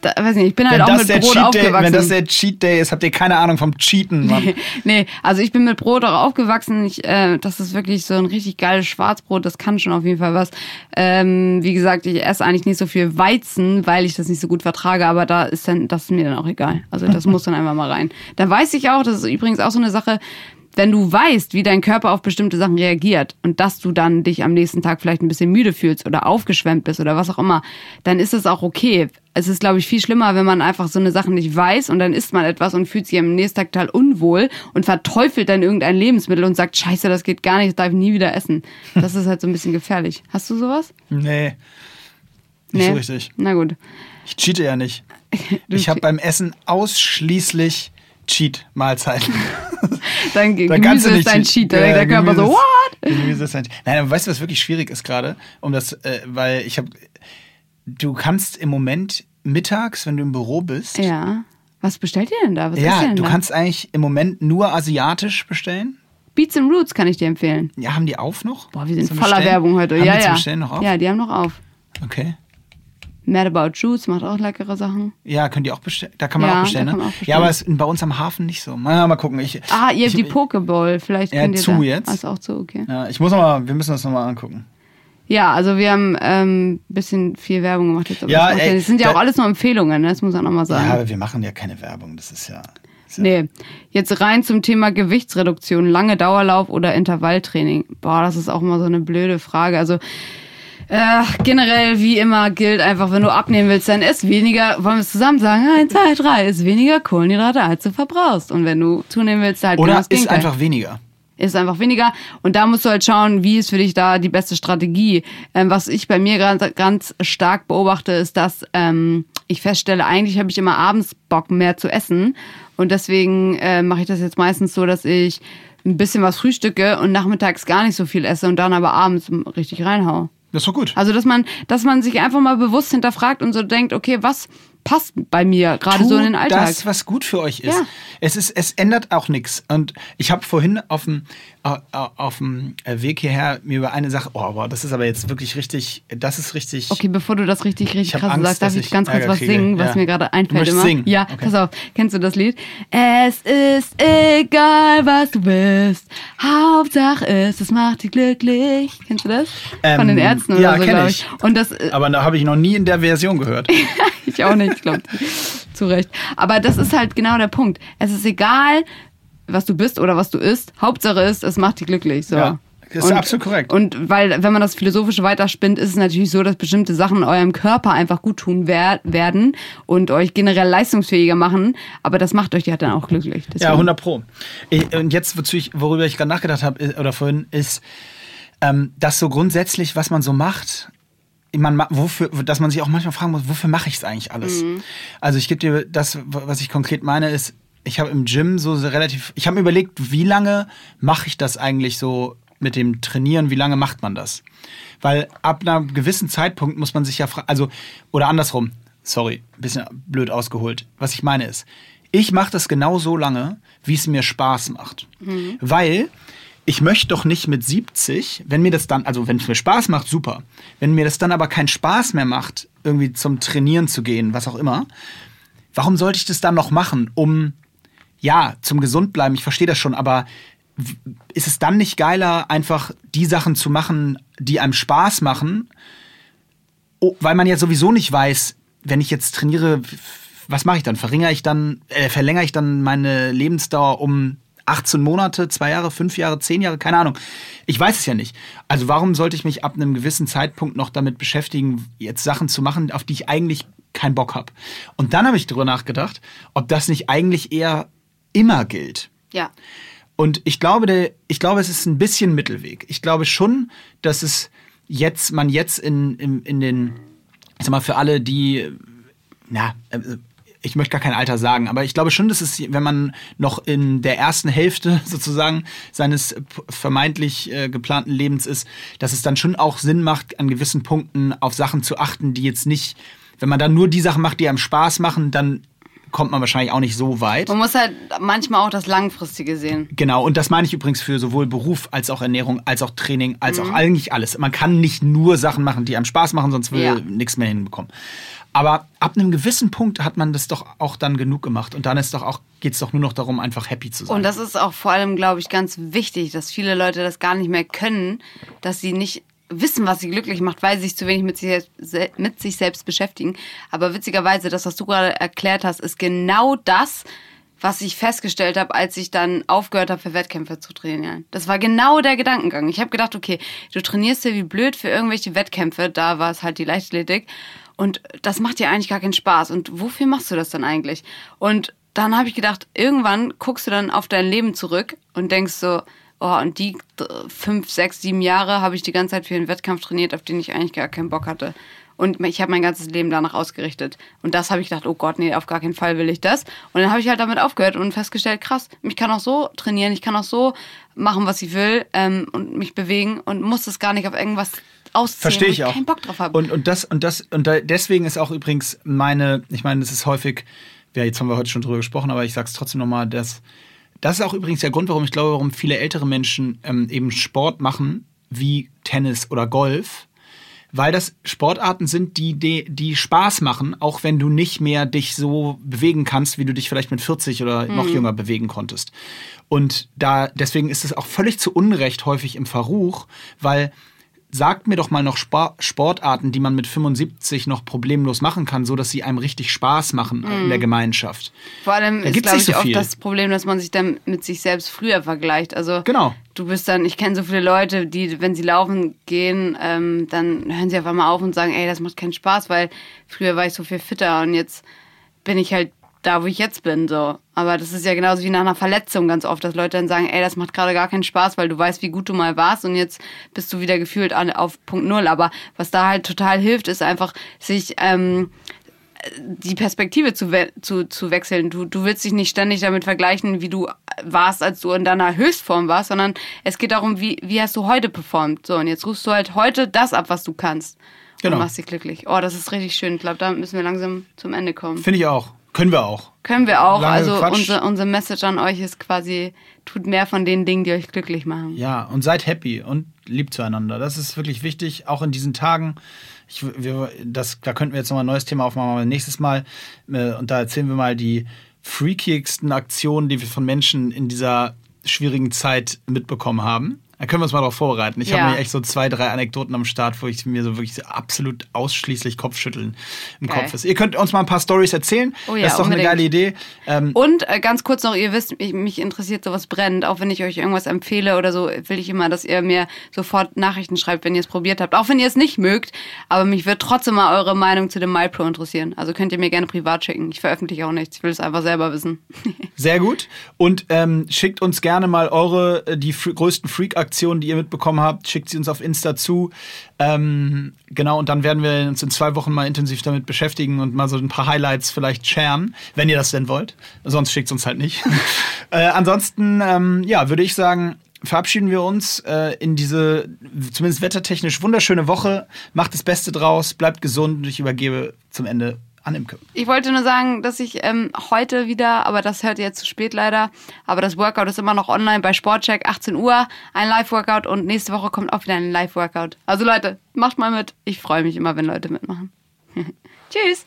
Da, weiß nicht, ich bin halt Wenn auch mit der Brot Cheat Day, aufgewachsen. wenn das der Cheat Day ist, habt ihr keine Ahnung vom Cheaten, Mann. nee, also ich bin mit Brot auch aufgewachsen. Ich, äh, das ist wirklich so ein richtig geiles Schwarzbrot. Das kann schon auf jeden Fall was. Ähm, wie gesagt, ich esse eigentlich nicht so viel Weizen, weil ich das nicht so gut vertrage. Aber da ist dann, das ist mir dann auch egal. Also das muss dann einfach mal rein. Da weiß ich auch, das ist übrigens auch so eine Sache. Wenn du weißt, wie dein Körper auf bestimmte Sachen reagiert und dass du dann dich am nächsten Tag vielleicht ein bisschen müde fühlst oder aufgeschwemmt bist oder was auch immer, dann ist es auch okay. Es ist, glaube ich, viel schlimmer, wenn man einfach so eine Sache nicht weiß und dann isst man etwas und fühlt sich am nächsten Tag total unwohl und verteufelt dann irgendein Lebensmittel und sagt, scheiße, das geht gar nicht, das darf ich nie wieder essen. Das ist halt so ein bisschen gefährlich. Hast du sowas? Nee. Nicht so richtig. Na gut. Ich cheate ja nicht. Ich habe beim Essen ausschließlich Cheat-Mahlzeiten. Dein Da Gemüse kannst du ist dein. Cheat. Da denkt der Ja, Körper so, what? Gemüse ist ein Nein, aber weißt du, was wirklich schwierig ist gerade? Um das, äh, weil ich habe, du kannst im Moment mittags, wenn du im Büro bist, Ja. Was bestellt ihr denn da? Was ist ja, denn du da? kannst eigentlich im Moment nur asiatisch bestellen. Beats and Roots kann ich dir empfehlen. Ja, haben die auf noch? Boah, wir sind voller Bestellen? Werbung heute. Haben ja, die ja. zum Bestellen noch auf? Ja, die haben noch auf. Okay. Mad About Juice macht auch leckere Sachen. Ja, könnt ihr auch bestellen. Da kann man Ja, auch bestellen, ne? auch bestellen. Ja, aber es ist bei uns am Hafen nicht so. Mal, mal gucken. Ich, Ah, ihr ich, habt die Pokeball. Vielleicht Ja, könnt ihr zu da. jetzt. Ist auch zu, okay. Ja, ich muss noch mal, wir müssen das nochmal angucken. Ja, also wir haben ein ähm, bisschen viel Werbung gemacht jetzt. Aber Ja, das, ey, das sind ja da- auch alles nur Empfehlungen, ne? das muss man auch mal sagen. Ja, aber wir machen ja keine Werbung. Das ist ja. Ist ja Nee, jetzt rein zum Thema Gewichtsreduktion, lange Dauerlauf oder Intervalltraining. Boah, das ist auch immer so eine blöde Frage. Also äh, generell, wie immer, gilt einfach, wenn du abnehmen willst, dann isst weniger, wollen wir es zusammen sagen, eins, zwei, drei, ist weniger Kohlenhydrate, als du verbrauchst. Und wenn du zunehmen willst, halt Oder ist einfach weniger. ist einfach weniger. Und da musst du halt schauen, wie ist für dich da die beste Strategie. Ähm, was ich bei mir ganz, ganz stark beobachte, ist, dass ähm, ich feststelle, eigentlich habe ich immer abends Bock mehr zu essen. Und deswegen äh, mache ich das jetzt meistens so, dass ich ein bisschen was frühstücke und nachmittags gar nicht so viel esse und dann aber abends richtig reinhau. Das doch gut. Also dass man, dass man sich einfach mal bewusst hinterfragt und so denkt, okay, was passt bei mir gerade so in den Alltag? das, was gut für euch ist. Ja. Es ist, es ändert auch nichts. Und ich habe vorhin auf dem au- au- auf dem Weg hierher mir über eine Sache, oh, aber das ist aber jetzt wirklich richtig, das ist richtig. Okay, bevor du das richtig, richtig krass Angst, sagst, darf ich ganz kurz was kriege. singen, was Ja. mir gerade Du einfällt möchtest immer. singen? Ja, Okay. pass auf. Kennst du das Lied? Es ist egal, was du bist. Hauptsache ist, es macht dich glücklich. Kennst du das? Von den Ähm, Ärzten oder ja, so, kenn glaube ich. ich. Und das äh, aber da habe ich noch nie in der Version gehört. ich auch nicht, ich glaube. Zu Recht. Aber das ist halt genau der Punkt. Es ist egal, was du bist oder was du isst. Hauptsache ist, es macht dich glücklich. So. Ja. Das ist und, absolut korrekt. Und weil, wenn man das Philosophische weiterspinnt, ist es natürlich so, dass bestimmte Sachen eurem Körper einfach gut tun wer werden und euch generell leistungsfähiger machen. Aber das macht euch ja dann auch glücklich. Deswegen. Ja, 100 Pro. Und jetzt, worüber ich gerade nachgedacht habe, oder vorhin, ist, ähm, dass so grundsätzlich, was man so macht, man, wofür, dass man sich auch manchmal fragen muss, wofür mache ich es eigentlich alles? Mhm. Also ich gebe dir das, was ich konkret meine, ist, ich habe im Gym so relativ, ich habe mir überlegt, wie lange mache ich das eigentlich so mit dem Trainieren, wie lange macht man das? Weil ab einem gewissen Zeitpunkt muss man sich ja fragen, also, oder andersrum, sorry, bisschen blöd ausgeholt. Was ich meine ist, ich mache das genau so lange, wie es mir Spaß macht. Mhm. Weil ich möchte doch nicht mit 70, wenn mir das dann, also wenn es mir Spaß macht, super. Wenn mir das dann aber keinen Spaß mehr macht, irgendwie zum Trainieren zu gehen, was auch immer, warum sollte ich das dann noch machen, um, ja, zum gesund bleiben, ich verstehe das schon, aber ist es dann nicht geiler, einfach die Sachen zu machen, die einem Spaß machen, weil man ja sowieso nicht weiß, wenn ich jetzt trainiere, was mache ich dann? Verringere ich dann, äh, verlängere ich dann meine Lebensdauer um 18 Monate, zwei Jahre, fünf Jahre, zehn Jahre, keine Ahnung. Ich weiß es ja nicht. Also warum sollte ich mich ab einem gewissen Zeitpunkt noch damit beschäftigen, jetzt Sachen zu machen, auf die ich eigentlich keinen Bock habe? Und dann habe ich darüber nachgedacht, ob das nicht eigentlich eher immer gilt. Ja. Und ich glaube, der, ich glaube, es ist ein bisschen Mittelweg. Ich glaube schon, dass es jetzt, man jetzt in, in, in den, ich sag mal, für alle, die, na, äh, ich möchte gar kein Alter sagen, aber ich glaube schon, dass es, wenn man noch in der ersten Hälfte sozusagen seines vermeintlich äh, geplanten Lebens ist, dass es dann schon auch Sinn macht, an gewissen Punkten auf Sachen zu achten, die jetzt nicht, wenn man dann nur die Sachen macht, die einem Spaß machen, dann kommt man wahrscheinlich auch nicht so weit. Man muss halt manchmal auch das Langfristige sehen. Genau, und das meine ich übrigens für sowohl Beruf als auch Ernährung, als auch Training, als mhm. auch eigentlich alles. Man kann nicht nur Sachen machen, die einem Spaß machen, sonst will ja. nichts mehr hinbekommen. Aber ab einem gewissen Punkt hat man das doch auch dann genug gemacht. Und dann ist doch auch, geht es doch nur noch darum, einfach happy zu sein. Und das ist auch vor allem, glaube ich, ganz wichtig, dass viele Leute das gar nicht mehr können, dass sie nicht wissen, was sie glücklich macht, weil sie sich zu wenig mit sich, mit sich selbst beschäftigen. Aber witzigerweise, das, was du gerade erklärt hast, ist genau das, was ich festgestellt habe, als ich dann aufgehört habe, für Wettkämpfe zu trainieren. Das war genau der Gedankengang. Ich habe gedacht, okay, du trainierst ja wie blöd für irgendwelche Wettkämpfe, da war es halt die Leichtathletik. Und das macht dir eigentlich gar keinen Spaß. Und wofür machst du das dann eigentlich? Und dann habe ich gedacht, irgendwann guckst du dann auf dein Leben zurück und denkst so, oh, und die fünf, sechs, sieben Jahre habe ich die ganze Zeit für einen Wettkampf trainiert, auf den ich eigentlich gar keinen Bock hatte. Und ich habe mein ganzes Leben danach ausgerichtet. Und das habe ich gedacht, oh Gott, nee, auf gar keinen Fall will ich das. Und dann habe ich halt damit aufgehört und festgestellt, krass, ich kann auch so trainieren, ich kann auch so machen, was ich will ähm, und mich bewegen und muss das gar nicht auf irgendwas ausziehen, Verstehe ich auch. keinen Bock drauf habe. Und, und das und das und da, deswegen ist auch übrigens meine, ich meine, das ist häufig, ja, jetzt haben wir heute schon drüber gesprochen, aber ich sage es trotzdem nochmal, dass das ist auch übrigens der Grund, warum ich glaube, warum viele ältere Menschen ähm, eben Sport machen wie Tennis oder Golf, weil das Sportarten sind, die, die, die Spaß machen, auch wenn du nicht mehr dich so bewegen kannst, wie du dich vielleicht mit 40 oder noch mhm. jünger bewegen konntest. Und da, deswegen ist es auch völlig zu Unrecht häufig im Verruch, weil sagt mir doch mal noch Sportarten, die man mit 75 noch problemlos machen kann, so dass sie einem richtig Spaß machen mm. in der mhm. Gemeinschaft. Vor allem da ist, glaube ich, so oft das Problem, dass man sich dann mit sich selbst früher vergleicht. Also genau. du bist dann, ich kenne so viele Leute, die, wenn sie laufen gehen, ähm, dann hören sie auf einmal auf und sagen, ey, das macht keinen Spaß, weil früher war ich so viel fitter und jetzt bin ich halt da, wo ich jetzt bin. So. Aber das ist ja genauso wie nach einer Verletzung ganz oft, dass Leute dann sagen, ey, das macht gerade gar keinen Spaß, weil du weißt, wie gut du mal warst und jetzt bist du wieder gefühlt an, auf Punkt Null. Aber was da halt total hilft, ist einfach, sich ähm, die Perspektive zu, we zu, zu wechseln. Du, du willst dich nicht ständig damit vergleichen, wie du warst, als du in deiner Höchstform warst, sondern es geht darum, wie, wie hast du heute performt. So, und jetzt rufst du halt heute das ab, was du kannst. Genau. Und machst dich glücklich. Oh, das ist richtig schön. Ich glaube, da müssen wir langsam zum Ende kommen. Finde ich auch. Können wir auch. Können wir auch. Lange also unser, unser Message an euch ist quasi, tut mehr von den Dingen, die euch glücklich machen. Ja, und seid happy und lieb zueinander. Das ist wirklich wichtig, auch in diesen Tagen. Ich, wir, das, da könnten wir jetzt nochmal ein neues Thema aufmachen, aber nächstes Mal. Äh, und da erzählen wir mal die freakigsten Aktionen, die wir von Menschen in dieser schwierigen Zeit mitbekommen haben. Dann können wir uns mal darauf vorbereiten. Ich Ja. habe mir echt so zwei, drei Anekdoten am Start, wo ich mir so wirklich so absolut ausschließlich Kopfschütteln im Geil. Kopf ist. Ihr könnt uns mal ein paar Stories erzählen. Oh ja, das ist doch unbedingt. eine geile Idee. Ähm, Und äh, ganz kurz noch, ihr wisst, ich, mich interessiert sowas brennt. Auch wenn ich euch irgendwas empfehle oder so, will ich immer, dass ihr mir sofort Nachrichten schreibt, wenn ihr es probiert habt. Auch wenn ihr es nicht mögt. Aber mich wird trotzdem mal eure Meinung zu dem MyPro interessieren. Also könnt ihr mir gerne privat schicken. Ich veröffentliche auch nichts. Ich will es einfach selber wissen. Sehr gut. Und ähm, schickt uns gerne mal eure, äh, die größten Freak-Aktionen, die ihr mitbekommen habt. Schickt sie uns auf Insta zu. Ähm, genau, und dann werden wir uns in zwei Wochen mal intensiv damit beschäftigen und mal so ein paar Highlights vielleicht sharen, wenn ihr das denn wollt. Sonst schickt uns halt nicht. äh, ansonsten, ähm, ja, würde ich sagen, verabschieden wir uns äh, in diese zumindest wettertechnisch wunderschöne Woche. Macht das Beste draus, bleibt gesund und ich übergebe zum Ende Imke. Ich wollte nur sagen, dass ich ähm, heute wieder, aber das hört ihr jetzt zu spät leider, aber das Workout ist immer noch online bei Sportcheck, 18 Uhr, ein Live-Workout und nächste Woche kommt auch wieder ein Live-Workout. Also Leute, macht mal mit. Ich freue mich immer, wenn Leute mitmachen. Tschüss.